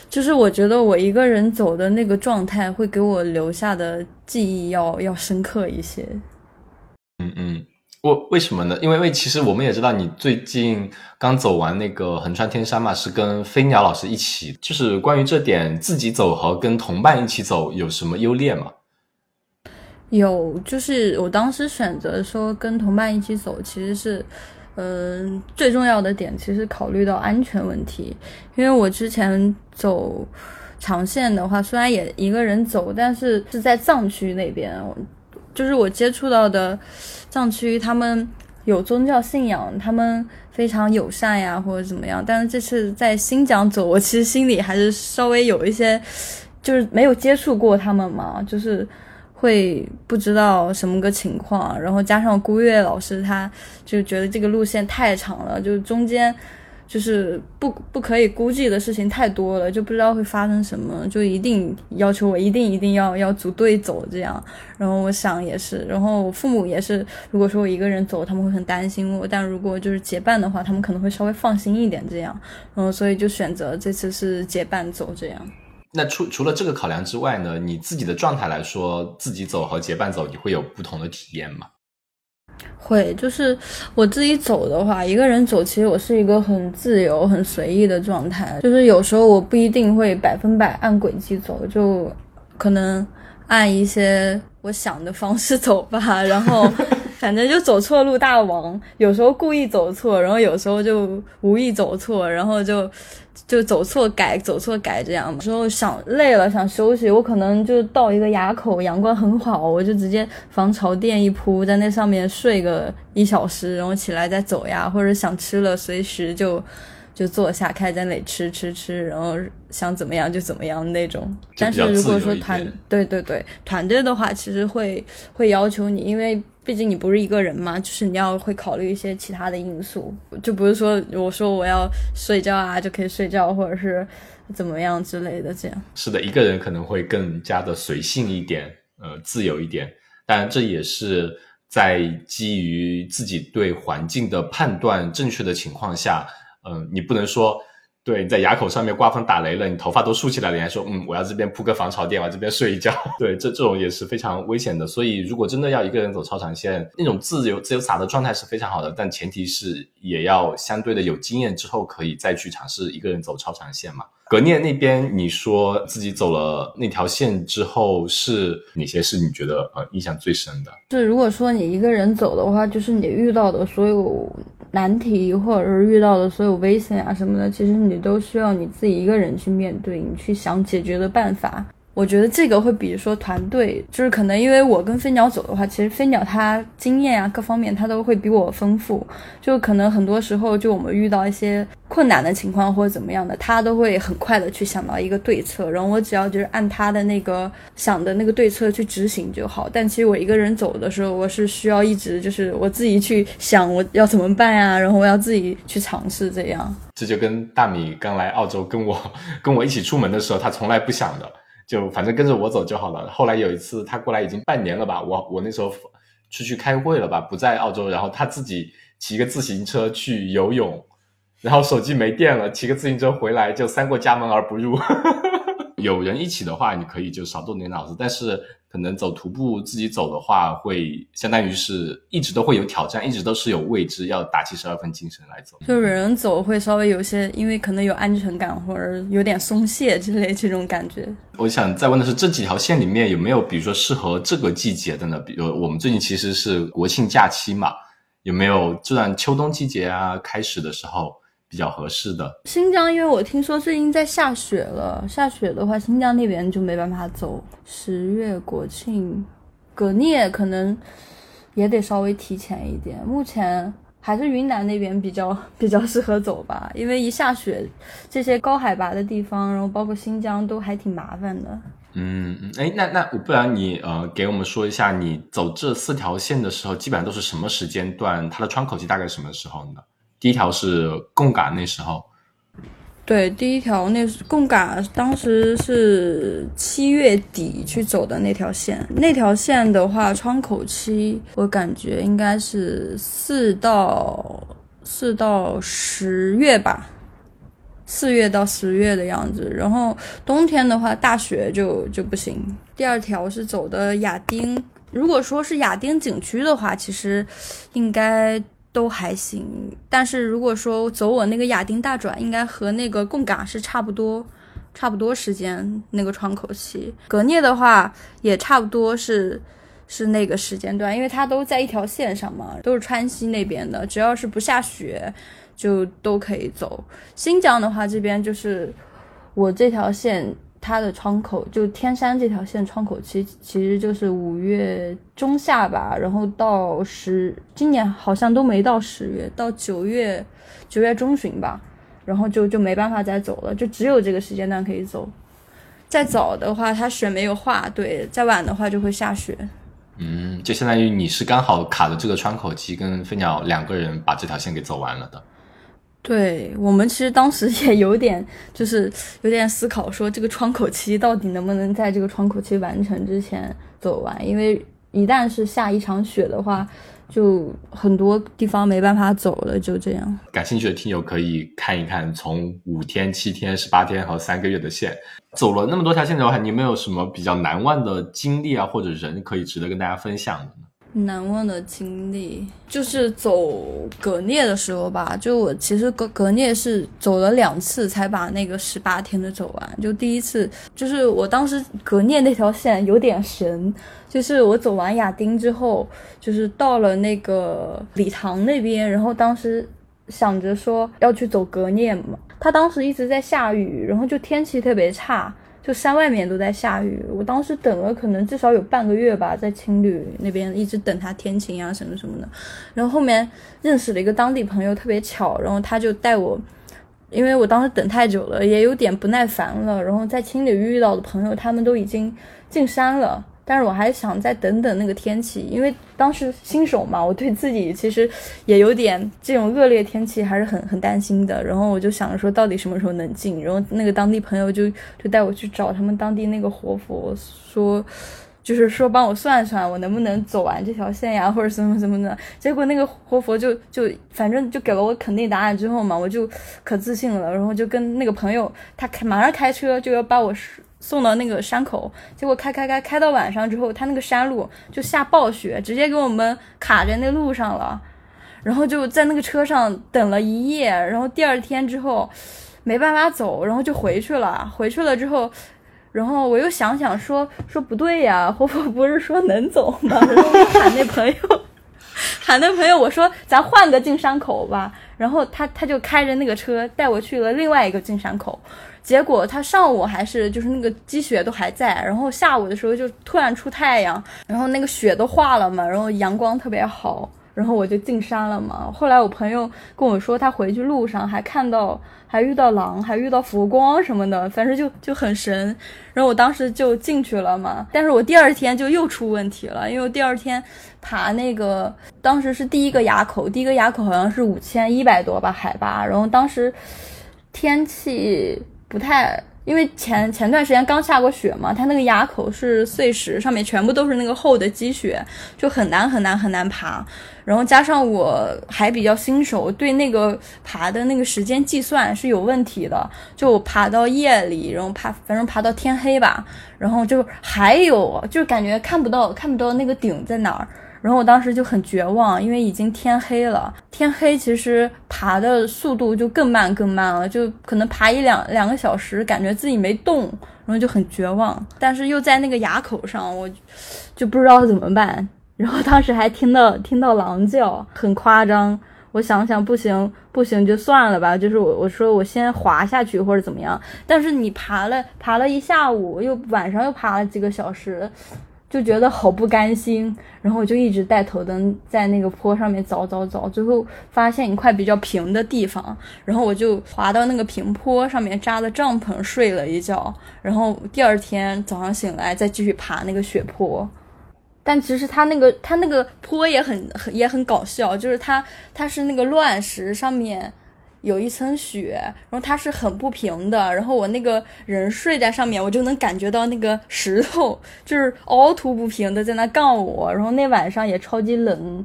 [SPEAKER 1] 就是我觉得我一个人走的那个状态会给我留下的记忆要要深刻一些。
[SPEAKER 2] 嗯嗯。为为什么呢？因为为其实我们也知道，你最近刚走完那个横穿天山嘛，是跟飞鸟老师一起。就是关于这点，自己走和跟同伴一起走有什么优劣吗？
[SPEAKER 1] 有，就是我当时选择说跟同伴一起走，其实是，嗯，最重要的点其实考虑到安全问题。因为我之前走长线的话，虽然也一个人走，但是是在藏区那边。就是我接触到的藏区，他们有宗教信仰，他们非常友善呀，或者怎么样。但是这次在新疆走，我其实心里还是稍微有一些，就是没有接触过他们嘛，就是会不知道什么个情况。然后加上孤月老师，他就觉得这个路线太长了，就是中间就是不不可以估计的事情太多了，就不知道会发生什么，就一定要求我一定一定要要组队走这样。然后我想也是，然后我父母也是，如果说我一个人走，他们会很担心我；但如果就是结伴的话，他们可能会稍微放心一点这样。然后所以就选择这次是结伴走这样。
[SPEAKER 2] 那除除了这个考量之外呢，你自己的状态来说，自己走和结伴走，你会有不同的体验吗？
[SPEAKER 1] 会，就是我自己走的话，一个人走，其实我是一个很自由、很随意的状态。就是有时候我不一定会百分百按轨迹走，就可能按一些我想的方式走吧。然后反正就走错路大王，有时候故意走错，然后有时候就无意走错，然后就。就走错改，走错改这样嘛。时候想累了想休息，我可能就到一个垭口，阳光很好，我就直接防潮垫一铺，在那上面睡个一小时，然后起来再走呀。或者想吃了，随时就就坐下，开在那里吃吃吃，然后想怎么样就怎么样那种。但是如果说团，对对对，团队的话，其实会会要求你，因为。毕竟你不是一个人嘛，就是你要会考虑一些其他的因素，就不是说我说我要睡觉啊就可以睡觉，或者是怎么样之类的这样。
[SPEAKER 2] 是的，一个人可能会更加的随性一点，呃，自由一点，但这也是在基于自己对环境的判断正确的情况下，嗯，你不能说。对，你在垭口上面刮风打雷了，你头发都竖起来了，你还说嗯，我要这边铺个防潮垫，我这边睡一觉。对，这这种也是非常危险的。所以，如果真的要一个人走超长线，那种自由自由洒的状态是非常好的，但前提是也要相对的有经验之后，可以再去尝试一个人走超长线嘛。格聂那边，你说自己走了那条线之后，是哪些是你觉得呃印象最深的？
[SPEAKER 1] 是如果说你一个人走的话，就是你遇到的所有难题，或者是遇到的所有危险啊什么的，其实你都需要你自己一个人去面对，你去想解决的办法。我觉得这个会比如说团队，就是可能因为我跟飞鸟走的话，其实飞鸟它经验啊各方面它都会比我丰富，就可能很多时候就我们遇到一些困难的情况或者怎么样的，他都会很快的去想到一个对策，然后我只要就是按他的那个想的那个对策去执行就好。但其实我一个人走的时候，我是需要一直就是我自己去想我要怎么办呀，然后我要自己去尝试这样。
[SPEAKER 2] 这就跟大米刚来澳洲跟我 跟我一起出门的时候，他从来不想的。就反正跟着我走就好了。后来有一次他过来已经半年了吧，我我那时候出去开会了吧，不在澳洲，然后他自己骑个自行车去游泳，然后手机没电了，骑个自行车回来就三过家门而不入。有人一起的话，你可以就少动点脑子，但是。可能走徒步自己走的话，会相当于是一直都会有挑战，一直都是有未知，要打七十二分精神来走。
[SPEAKER 1] 就人走会稍微有些，因为可能有安全感或者有点松懈之类这种感觉。
[SPEAKER 2] 我想再问的是，这几条线里面有没有，比如说适合这个季节的呢？比如我们最近其实是国庆假期嘛，有没有这段秋冬季节啊开始的时候？比较合适的
[SPEAKER 1] 新疆，因为我听说最近在下雪了。下雪的话，新疆那边就没办法走。十月国庆，格聂可能也得稍微提前一点。目前还是云南那边比较 比较适合走吧，因为一下雪，这些高海拔的地方，然后包括新疆都还挺麻烦的。
[SPEAKER 2] 嗯嗯，哎，那那不然你呃给我们说一下，你走这四条线的时候，基本上都是什么时间段？它的窗口期大概什么时候呢？第一条是贡嘎那时候，
[SPEAKER 1] 对，第一条那贡嘎当时是七月底去走的那条线，那条线的话，窗口期我感觉应该是四到四到十月吧，四月到十月的样子。然后冬天的话，大雪就就不行。第二条是走的亚丁，如果说是亚丁景区的话，其实应该。都还行，但是如果说走我那个亚丁大转，应该和那个贡嘎是差不多，差不多时间那个窗口期。格聂的话也差不多是是那个时间段，因为它都在一条线上嘛，都是川西那边的，只要是不下雪就都可以走。新疆的话，这边就是我这条线。它的窗口就天山这条线窗口期其实就是五月中下吧，然后到十今年好像都没到十月，到九月九月中旬吧，然后就就没办法再走了，就只有这个时间段可以走。再早的话，它雪没有化，对；再晚的话就会下雪。
[SPEAKER 2] 嗯，就相当于你是刚好卡的这个窗口期，跟飞鸟两个人把这条线给走完了的。
[SPEAKER 1] 对我们其实当时也有点，就是有点思考，说这个窗口期到底能不能在这个窗口期完成之前走完，因为一旦是下一场雪的话。就很多地方没办法走了，就这样。
[SPEAKER 2] 感兴趣的听友可以看一看，从五天、七天、十八天和三个月的线，走了那么多条线的话，你有没有什么比较难忘的经历啊，或者人可以值得跟大家分享的呢？
[SPEAKER 1] 难忘的经历就是走格聂的时候吧，就我其实格格聂是走了两次才把那个十八天的走完。就第一次，就是我当时格聂那条线有点神，就是我走完亚丁之后，就是到了那个礼堂那边，然后当时想着说要去走格聂嘛，他当时一直在下雨，然后就天气特别差。就山外面都在下雨，我当时等了可能至少有半个月吧，在青旅那边一直等他天晴啊什么什么的。然后后面认识了一个当地朋友，特别巧，然后他就带我，因为我当时等太久了，也有点不耐烦了。然后在青旅遇到的朋友，他们都已经进山了。但是我还想再等等那个天气，因为当时新手嘛，我对自己其实也有点这种恶劣天气还是很很担心的。然后我就想着说，到底什么时候能进？然后那个当地朋友就就带我去找他们当地那个活佛，说就是说帮我算算我能不能走完这条线呀，或者什么什么的。结果那个活佛就就反正就给了我肯定答案之后嘛，我就可自信了。然后就跟那个朋友他开马上开车就要把我。送到那个山口，结果开开开开到晚上之后，他那个山路就下暴雪，直接给我们卡在那路上了。然后就在那个车上等了一夜，然后第二天之后没办法走，然后就回去了。回去了之后，然后我又想想说说不对呀，活佛不是说能走吗？然后我喊那朋友，喊那朋友，我说咱换个进山口吧。然后他他就开着那个车带我去了另外一个进山口。结果他上午还是就是那个积雪都还在，然后下午的时候就突然出太阳，然后那个雪都化了嘛，然后阳光特别好，然后我就进山了嘛。后来我朋友跟我说，他回去路上还看到，还遇到狼，还遇到浮光什么的，反正就就很神。然后我当时就进去了嘛，但是我第二天就又出问题了，因为我第二天爬那个，当时是第一个垭口，第一个垭口好像是五千一百多吧海拔，然后当时天气。不太，因为前前段时间刚下过雪嘛，它那个垭口是碎石，上面全部都是那个厚的积雪，就很难很难很难爬。然后加上我还比较新手，对那个爬的那个时间计算是有问题的。就我爬到夜里，然后爬，反正爬到天黑吧，然后就还有，就感觉看不到看不到那个顶在哪儿。然后我当时就很绝望，因为已经天黑了。天黑其实爬的速度就更慢更慢了，就可能爬一两两个小时，感觉自己没动，然后就很绝望。但是又在那个垭口上，我就不知道怎么办。然后当时还听到听到狼叫，很夸张。我想想，不行不行，就算了吧。就是我我说我先滑下去或者怎么样。但是你爬了爬了一下午，又晚上又爬了几个小时。就觉得好不甘心，然后我就一直带头灯在那个坡上面找找找，最后发现一块比较平的地方，然后我就滑到那个平坡上面扎了帐篷睡了一觉，然后第二天早上醒来再继续爬那个雪坡，但其实它那个它那个坡也很很也很搞笑，就是它它是那个乱石上面。有一层雪，然后它是很不平的，然后我那个人睡在上面，我就能感觉到那个石头就是凹凸不平的在那杠我，然后那晚上也超级冷，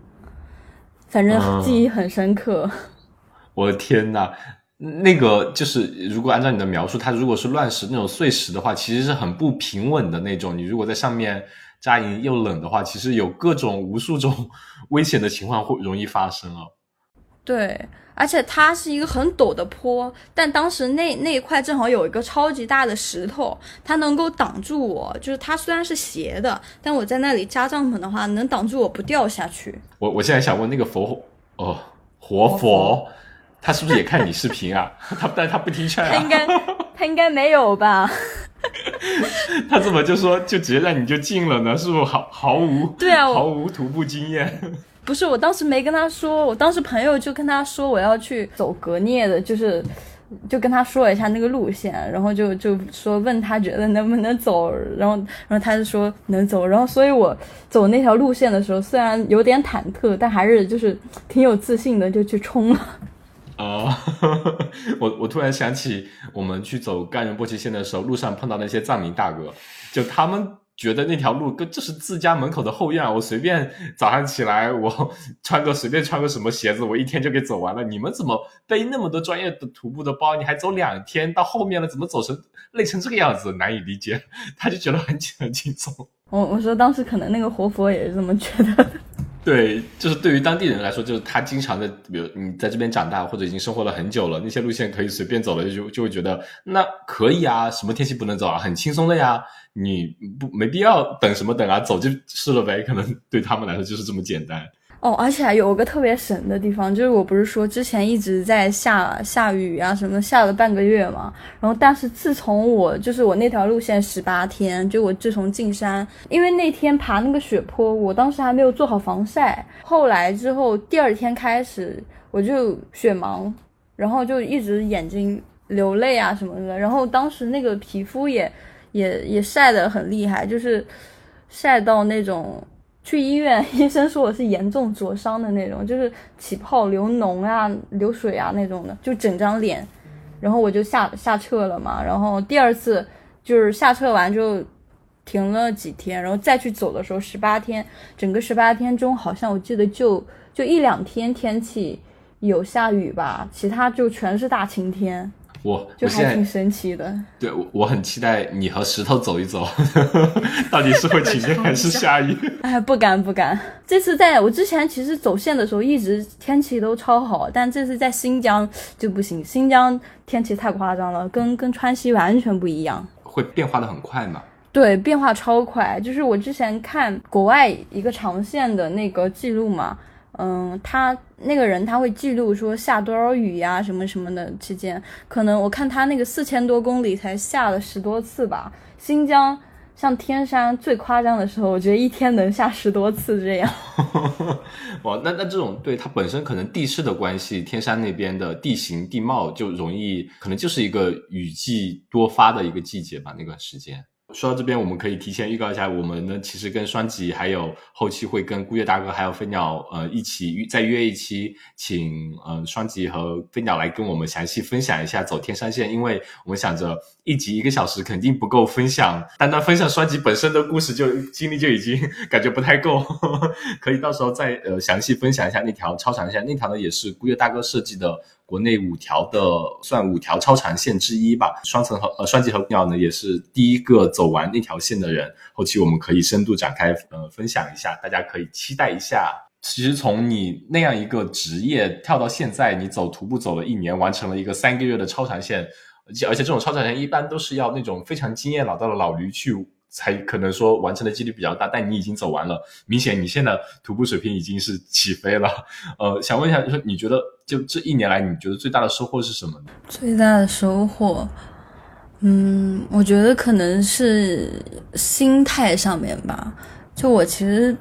[SPEAKER 1] 反正记忆很深刻。
[SPEAKER 2] 我的天呐，那个就是如果按照你的描述，它如果是乱石那种碎石的话，其实是很不平稳的那种。你如果在上面扎营又冷的话，其实有各种无数种 危险的情况会容易发生哦。
[SPEAKER 1] 对。而且它是一个很陡的坡，但当时那那一块正好有一个超级大的石头，它能够挡住我。就是它虽然是斜的，但我在那里扎帐篷的话，能挡住我不掉下去。
[SPEAKER 2] 我我现在想问那个佛哦，活佛，他是不是也看你视频啊？他但他不听劝啊？
[SPEAKER 1] 他应该他应该没有吧？
[SPEAKER 2] 他怎么就说就直接让你就进了呢？是不是毫毫无
[SPEAKER 1] 对啊，
[SPEAKER 2] 毫无徒步经验？
[SPEAKER 1] 不是，我当时没跟他说，我当时朋友就跟他说我要去走格聂的，就是就跟他说了一下那个路线，然后就就说问他觉得能不能走，然后然后他就说能走，然后所以我走那条路线的时候，虽然有点忐忑，但还是就是挺有自信的，就去冲了。
[SPEAKER 2] 哦，我我突然想起我们去走甘仁波齐线的时候，路上碰到那些藏民大哥，就他们觉得那条路跟就是自家门口的后院，我随便早上起来我穿个随便穿个什么鞋子，我一天就给走完了。你们怎么背那么多专业的徒步的包，你还走两天？到后面了怎么走成累成这个样子？难以理解。他就觉得很很轻松。
[SPEAKER 1] 我我说当时可能那个活佛也是这么觉得。
[SPEAKER 2] 对，就是对于当地人来说，就是他经常的，比如你在这边长大或者已经生活了很久了，那些路线可以随便走了，就就会觉得那可以啊，什么天气不能走啊，很轻松的呀，你不没必要等什么等啊，走就是了呗，可能对他们来说就是这么简单。
[SPEAKER 1] 哦，而且还有个特别神的地方，就是我不是说之前一直在下下雨啊什么，下了半个月嘛。然后，但是自从我就是我那条路线十八天，就我自从进山，因为那天爬那个雪坡，我当时还没有做好防晒。后来之后第二天开始，我就雪盲，然后就一直眼睛流泪啊什么的。然后当时那个皮肤也也也晒得很厉害，就是晒到那种。去医院，医生说我是严重灼伤的那种，就是起泡、流脓啊、流水啊那种的，就整张脸。然后我就下下撤了嘛，然后第二次就是下撤完就停了几天，然后再去走的时候十八天，整个十八天中好像我记得就就一两天天气有下雨吧，其他就全是大晴天。
[SPEAKER 2] 我
[SPEAKER 1] 就还挺神奇的，
[SPEAKER 2] 对，我我很期待你和石头走一走，到底是会晴天 还是下雨？
[SPEAKER 1] 哎，不敢不敢。这次在我之前其实走线的时候，一直天气都超好，但这次在新疆就不行，新疆天气太夸张了，跟跟川西完全不一样，
[SPEAKER 2] 会变化的很快嘛？
[SPEAKER 1] 对，变化超快。就是我之前看国外一个长线的那个记录嘛。嗯，他那个人他会记录说下多少雨呀，什么什么的期间，可能我看他那个四千多公里才下了十多次吧。新疆像天山最夸张的时候，我觉得一天能下十多次这样。
[SPEAKER 2] 哇，那那这种对它本身可能地势的关系，天山那边的地形地貌就容易，可能就是一个雨季多发的一个季节吧，那段时间。说到这边，我们可以提前预告一下，我们呢其实跟双吉还有后期会跟孤月大哥还有飞鸟呃一起再约一期，请呃双吉和飞鸟来跟我们详细分享一下走天山线，因为我们想着一集一个小时肯定不够分享，单单分享双吉本身的故事就经历就已经感觉不太够，可以到时候再呃详细分享一下那条超长线，那条呢也是孤月大哥设计的。国内五条的算五条超长线之一吧，双层和呃双极和鸟呢也是第一个走完那条线的人。后期我们可以深度展开呃分享一下，大家可以期待一下。其实从你那样一个职业跳到现在，你走徒步走了一年，完成了一个三个月的超长线，而且而且这种超长线一般都是要那种非常经验老道的老驴去。才可能说完成的几率比较大，但你已经走完了，明显你现在徒步水平已经是起飞了。呃，想问一下，就是你觉得就这一年来，你觉得最大的收获是什么呢？
[SPEAKER 1] 最大的收获，嗯，我觉得可能是心态上面吧。就我其实，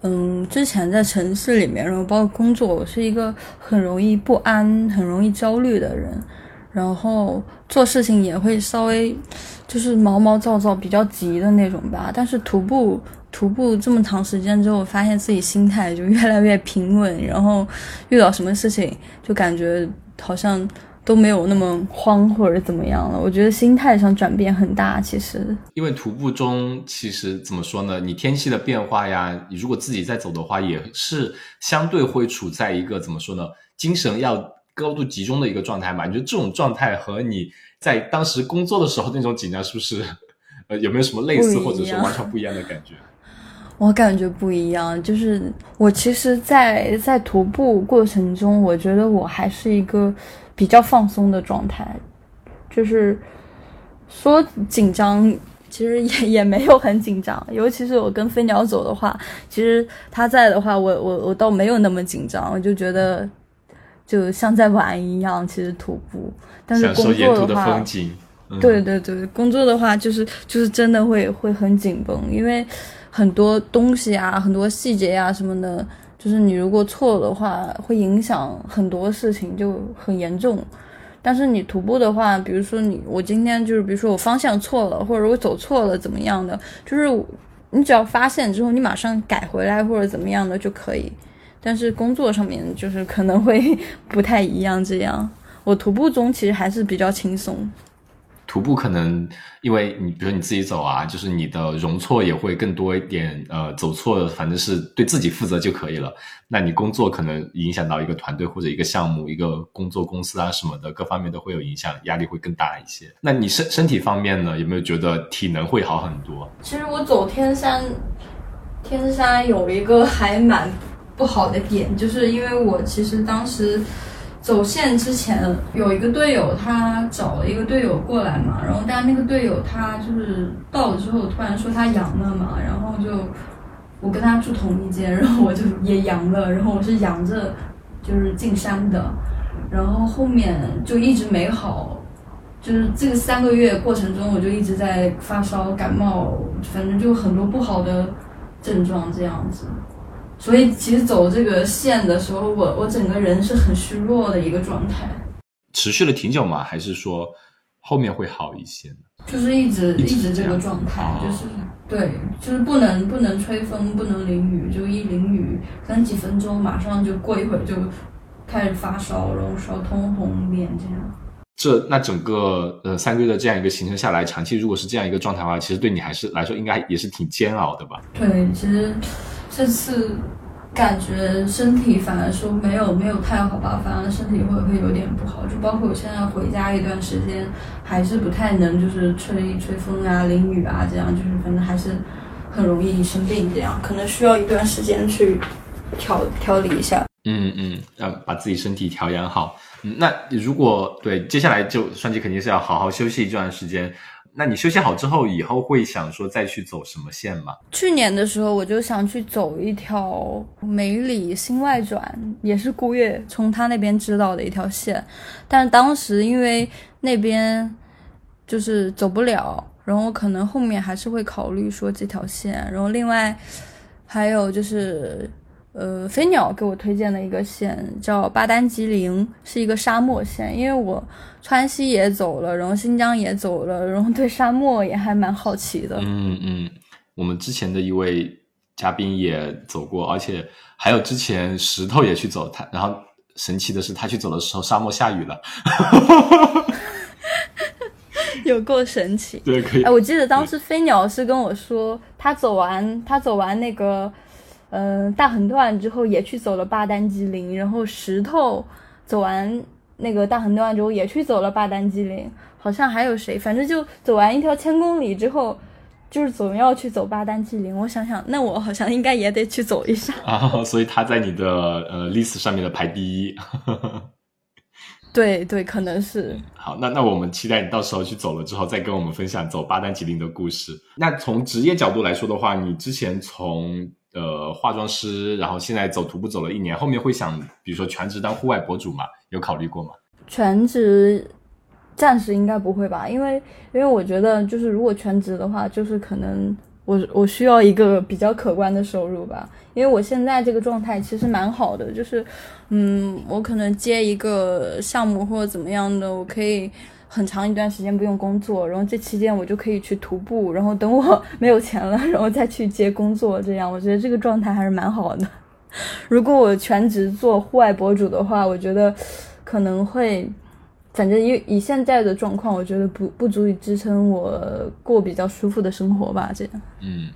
[SPEAKER 1] 嗯，之前在城市里面，然后包括工作，我是一个很容易不安、很容易焦虑的人，然后做事情也会稍微。就是毛毛躁躁、比较急的那种吧，但是徒步徒步这么长时间之后，发现自己心态就越来越平稳，然后遇到什么事情就感觉好像都没有那么慌或者怎么样了。我觉得心态上转变很大，其实。
[SPEAKER 2] 因为徒步中其实怎么说呢？你天气的变化呀，你如果自己在走的话，也是相对会处在一个怎么说呢？精神要高度集中的一个状态嘛。你觉得这种状态和你？在当时工作的时候，那种紧张是不是？呃，有没有什么类似或者是完全不一样的感觉？
[SPEAKER 1] 我感觉不一样，就是我其实，在在徒步过程中，我觉得我还是一个比较放松的状态，就是说紧张，其实也也没有很紧张。尤其是我跟飞鸟走的话，其实他在的话，我我我倒没有那么紧张，我就觉得。就像在玩一样，其实徒步，但是工作的话，对对对，工作的话就是就是真的会会很紧绷，因为很多东西啊，很多细节啊什么的，就是你如果错的话，会影响很多事情，就很严重。但是你徒步的话，比如说你我今天就是比如说我方向错了，或者我走错了怎么样的，就是你只要发现之后，你马上改回来或者怎么样的就可以。但是工作上面就是可能会不太一样。这样，我徒步中其实还是比较轻松。
[SPEAKER 2] 徒步可能因为你，比如你自己走啊，就是你的容错也会更多一点。呃，走错反正是对自己负责就可以了。那你工作可能影响到一个团队或者一个项目、一个工作公司啊什么的，各方面都会有影响，压力会更大一些。那你身身体方面呢，有没有觉得体能会好很多？
[SPEAKER 1] 其实我走天山，天山有一个还蛮不好的点，就是因为我其实当时。走线之前有一个队友，他找了一个队友过来嘛，然后但那个队友他就是到了之后突然说他阳了嘛，然后就我跟他住同一间，然后我就也阳了，然后我是阳着就是进山的，然后后面就一直没好，就是这个三个月过程中我就一直在发烧感冒，反正就很多不好的症状这样子。所以其实走这个线的时候，我我整个人是很虚弱的一个状态。
[SPEAKER 2] 持续了挺久吗？还是说后面会好一些呢？
[SPEAKER 1] 就是一直一直这个状态，就是对，就是不能不能吹风，不能淋雨，就一淋雨，可能几分钟马上就过一会儿就开始发烧，然后烧通红脸这样。
[SPEAKER 2] 这那整个呃三个月的这样一个行程下来，长期如果是这样一个状态的话，其实对你还是来说应该也是挺煎熬的吧？
[SPEAKER 1] 对，其实。这次感觉身体反而说没有没有太好吧，反而身体会会有点不好，就包括我现在回家一段时间，还是不太能就是吹吹风啊、淋雨啊这样，就是反正还是很容易生病这样，可能需要一段时间去调调理一下。
[SPEAKER 2] 嗯嗯，要把自己身体调养好。嗯，那如果对接下来就双击肯定是要好好休息一段时间。那你休息好之后，以后会想说再去走什么线吗？
[SPEAKER 1] 去年的时候，我就想去走一条梅里新外转，也是顾月从他那边知道的一条线，但当时因为那边就是走不了，然后可能后面还是会考虑说这条线，然后另外还有就是。呃，飞鸟给我推荐的一个线叫巴丹吉林，是一个沙漠线。因为我川西也走了，然后新疆也走了，然后对沙漠也还蛮好奇的。
[SPEAKER 2] 嗯嗯，我们之前的一位嘉宾也走过，而且还有之前石头也去走，他然后神奇的是他去走的时候沙漠下雨了，
[SPEAKER 1] 有够神奇。
[SPEAKER 2] 对，可以。
[SPEAKER 1] 哎，我记得当时飞鸟是跟我说，他走完他走完那个。嗯，大横断之后也去走了巴丹吉林，然后石头走完那个大横断之后也去走了巴丹吉林，好像还有谁，反正就走完一条千公里之后，就是总要去走巴丹吉林。我想想，那我好像应该也得去走一下
[SPEAKER 2] 啊。所以他在你的呃 list 上面的排第一。
[SPEAKER 1] 对对，可能是。
[SPEAKER 2] 好，那那我们期待你到时候去走了之后，再跟我们分享走巴丹吉林的故事。那从职业角度来说的话，你之前从呃，化妆师，然后现在走徒步走了一年，后面会想，比如说全职当户外博主吗？有考虑过吗？
[SPEAKER 1] 全职暂时应该不会吧，因为因为我觉得就是如果全职的话，就是可能我我需要一个比较可观的收入吧，因为我现在这个状态其实蛮好的，就是嗯，我可能接一个项目或者怎么样的，我可以。很长一段时间不用工作，然后这期间我就可以去徒步，然后等我 没有钱了，然后再去接工作，这样我觉得这个状态还是蛮好的。如果我全职做户外博主的话，我觉得可能会，反正以以现在的状况，我觉得不不足以支撑我过比较舒服的生活吧，这样。
[SPEAKER 2] 嗯。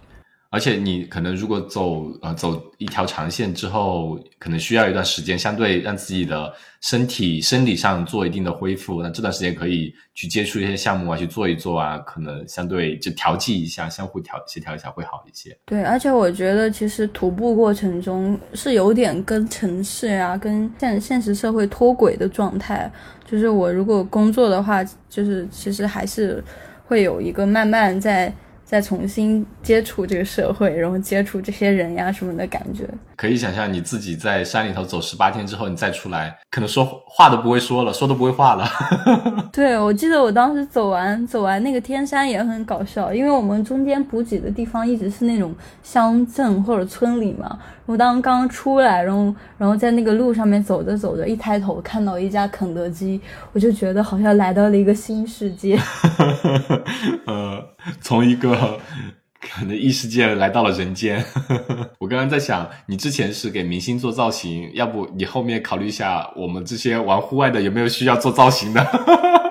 [SPEAKER 2] 而且你可能如果走呃走一条长线之后，可能需要一段时间，相对让自己的身体生理上做一定的恢复。那这段时间可以去接触一些项目啊，去做一做啊，可能相对就调剂一下，相互调协调一下会好一些。
[SPEAKER 1] 对，而且我觉得其实徒步过程中是有点跟城市啊、跟现现实社会脱轨的状态。就是我如果工作的话，就是其实还是会有一个慢慢在。再重新接触这个社会，然后接触这些人呀什么的感觉，
[SPEAKER 2] 可以想象你自己在山里头走十八天之后，你再出来，可能说话都不会说了，说都不会话了。
[SPEAKER 1] 对，我记得我当时走完走完那个天山也很搞笑，因为我们中间补给的地方一直是那种乡镇或者村里嘛。我当刚出来，然后然后在那个路上面走着走着，一抬头看到一家肯德基，我就觉得好像来到了一个新世界。
[SPEAKER 2] 呃，从一个可能异世界来到了人间。我刚刚在想，你之前是给明星做造型，要不你后面考虑一下，我们这些玩户外的有没有需要做造型的？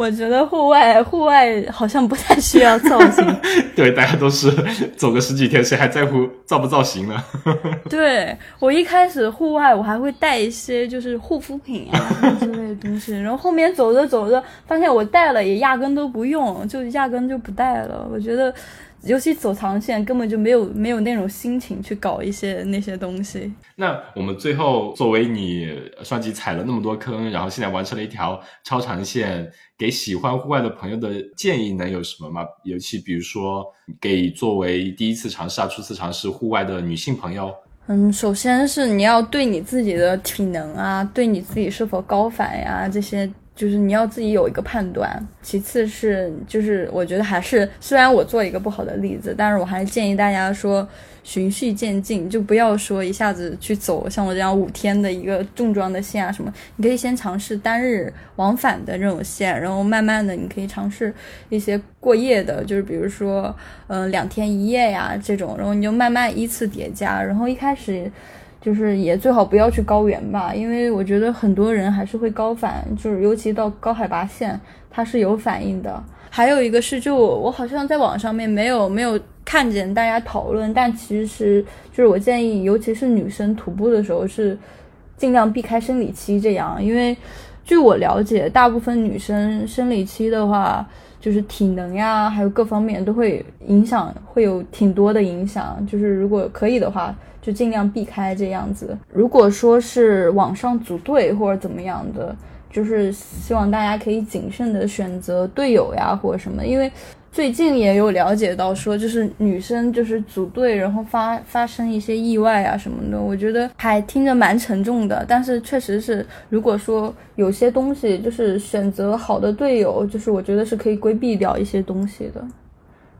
[SPEAKER 1] 我觉得户外户外好像不太需要造型。
[SPEAKER 2] 对，大家都是走个十几天，谁还在乎造不造型呢？
[SPEAKER 1] 对我一开始户外我还会带一些就是护肤品啊之类的东西，然后后面走着走着发现我带了也压根都不用，就压根就不带了。我觉得。尤其走长线，根本就没有没有那种心情去搞一些那些东西。
[SPEAKER 2] 那我们最后作为你双击踩了那么多坑，然后现在完成了一条超长线，给喜欢户外的朋友的建议能有什么吗？尤其比如说给作为第一次尝试啊、初次尝试户外的女性朋友。
[SPEAKER 1] 嗯，首先是你要对你自己的体能啊，对你自己是否高反呀这些。就是你要自己有一个判断，其次是就是我觉得还是虽然我做一个不好的例子，但是我还是建议大家说循序渐进，就不要说一下子去走像我这样五天的一个重装的线啊什么，你可以先尝试单日往返的这种线，然后慢慢的你可以尝试一些过夜的，就是比如说嗯两天一夜呀这种，然后你就慢慢依次叠加，然后一开始。就是也最好不要去高原吧，因为我觉得很多人还是会高反，就是尤其到高海拔线，它是有反应的。还有一个是，就我好像在网上面没有没有看见大家讨论，但其实就是我建议，尤其是女生徒步的时候是尽量避开生理期这样，因为据我了解，大部分女生生理期的话，就是体能呀，还有各方面都会影响，会有挺多的影响。就是如果可以的话。就尽量避开这样子。如果说是网上组队或者怎么样的，就是希望大家可以谨慎的选择队友呀，或者什么。因为最近也有了解到说，就是女生就是组队，然后发发生一些意外啊什么的。我觉得还听着蛮沉重的，但是确实是，如果说有些东西就是选择好的队友，就是我觉得是可以规避掉一些东西的。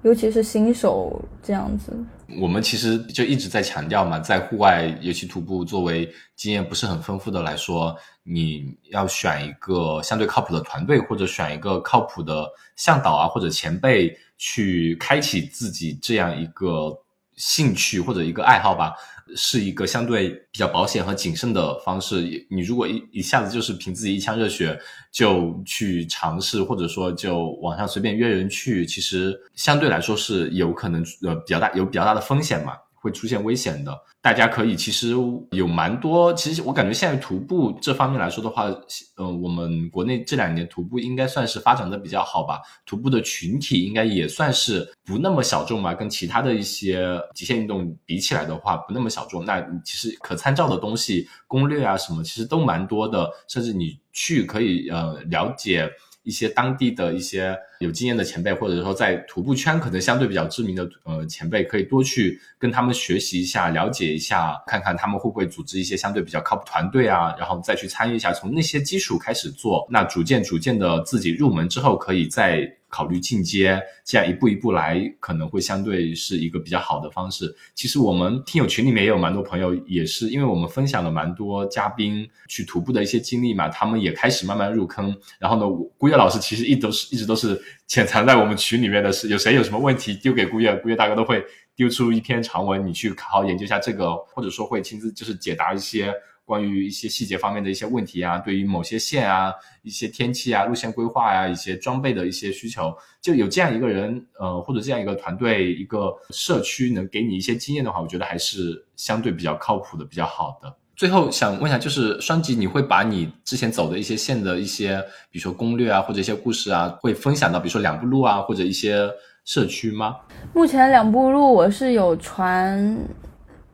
[SPEAKER 1] 尤其是新手这样子，
[SPEAKER 2] 我们其实就一直在强调嘛，在户外尤其徒步，作为经验不是很丰富的来说，你要选一个相对靠谱的团队，或者选一个靠谱的向导啊，或者前辈去开启自己这样一个兴趣或者一个爱好吧。是一个相对比较保险和谨慎的方式。你如果一一下子就是凭自己一腔热血就去尝试，或者说就网上随便约人去，其实相对来说是有可能呃比较大有比较大的风险嘛。会出现危险的，大家可以其实有蛮多，其实我感觉现在徒步这方面来说的话，嗯，我们国内这两年徒步应该算是发展的比较好吧，徒步的群体应该也算是不那么小众吧，跟其他的一些极限运动比起来的话，不那么小众。那其实可参照的东西、攻略啊什么，其实都蛮多的，甚至你去可以呃了解。一些当地的一些有经验的前辈，或者说在徒步圈可能相对比较知名的呃前辈，可以多去跟他们学习一下，了解一下，看看他们会不会组织一些相对比较靠谱团队啊，然后再去参与一下，从那些基础开始做，那逐渐逐渐的自己入门之后，可以再。考虑进阶，这样一步一步来，可能会相对是一个比较好的方式。其实我们听友群里面也有蛮多朋友，也是因为我们分享了蛮多嘉宾去徒步的一些经历嘛，他们也开始慢慢入坑。然后呢，顾月老师其实一直都是一直都是潜藏在我们群里面的，是有谁有什么问题丢给顾月，顾月大哥都会丢出一篇长文，你去好好研究一下这个，或者说会亲自就是解答一些。关于一些细节方面的一些问题啊，对于某些线啊、一些天气啊、路线规划呀、一些装备的一些需求，就有这样一个人，呃，或者这样一个团队、一个社区能给你一些经验的话，我觉得还是相对比较靠谱的、比较好的。最后想问一下，就是双吉，你会把你之前走的一些线的一些，比如说攻略啊，或者一些故事啊，会分享到比如说两步路啊，或者一些社区吗？
[SPEAKER 1] 目前两步路我是有传。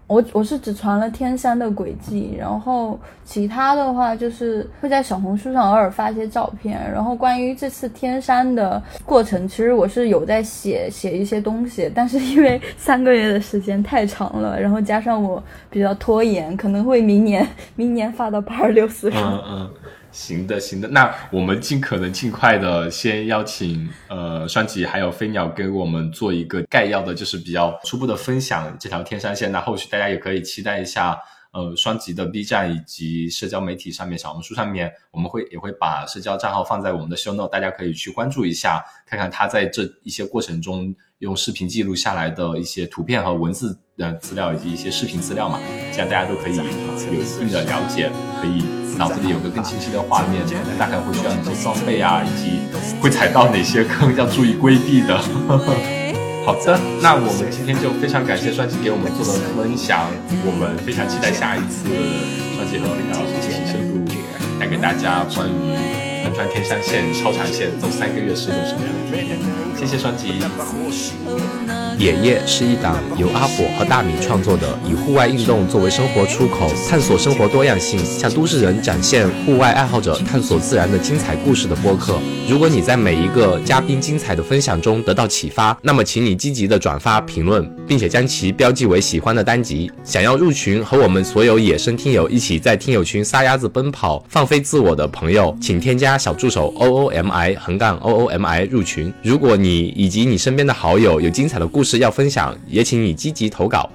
[SPEAKER 1] 我我是只传了天山的轨迹，然后其他的话就是会在小红书上偶尔发一些照片。然后关于这次天山的过程，其实我是有在写写一些东西，但是因为 三个月的时间太长了，然后加上我比较拖延，可能会明年明年发到八二六四上。
[SPEAKER 2] 嗯嗯。行的，行的，那我们尽可能尽快的先邀请呃双吉还有飞鸟给我们做一个概要的，就是比较初步的分享这条天山线。那后续大家也可以期待一下，呃双吉的 B 站以及社交媒体上面，小红书上面，我们会也会把社交账号放在我们的 show note，大家可以去关注一下，看看他在这一些过程中用视频记录下来的一些图片和文字的资料，以及一些视频资料嘛，这样大家都可以有一定的了解，可以脑子里有个更清晰的画面，大概会需要哪些装备啊，以及会踩到哪些坑 要注意规避的。好的，那我们今天就非常感谢双吉给我们做的分享，我们非常期待下一次双吉和李老师进行深入带给大家关于横穿天山线超长线走三个月是种什么样的体验。谢谢双击。
[SPEAKER 4] 野夜是一档由阿火和大米创作的，以户外运动作为生活出口，探索生活多样性，向都市人展现户外爱好者探索自然的精彩故事的播客。如果你在每一个嘉宾精彩的分享中得到启发，那么请你积极的转发评论，并且将其标记为喜欢的单集。想要入群和我们所有野生听友一起在听友群撒丫子奔跑、放飞自我的朋友，请添加小助手 O O M I 横杠 O O M I 入群。如果你以及你身边的好友有精彩的故事要分享，也请你积极投稿。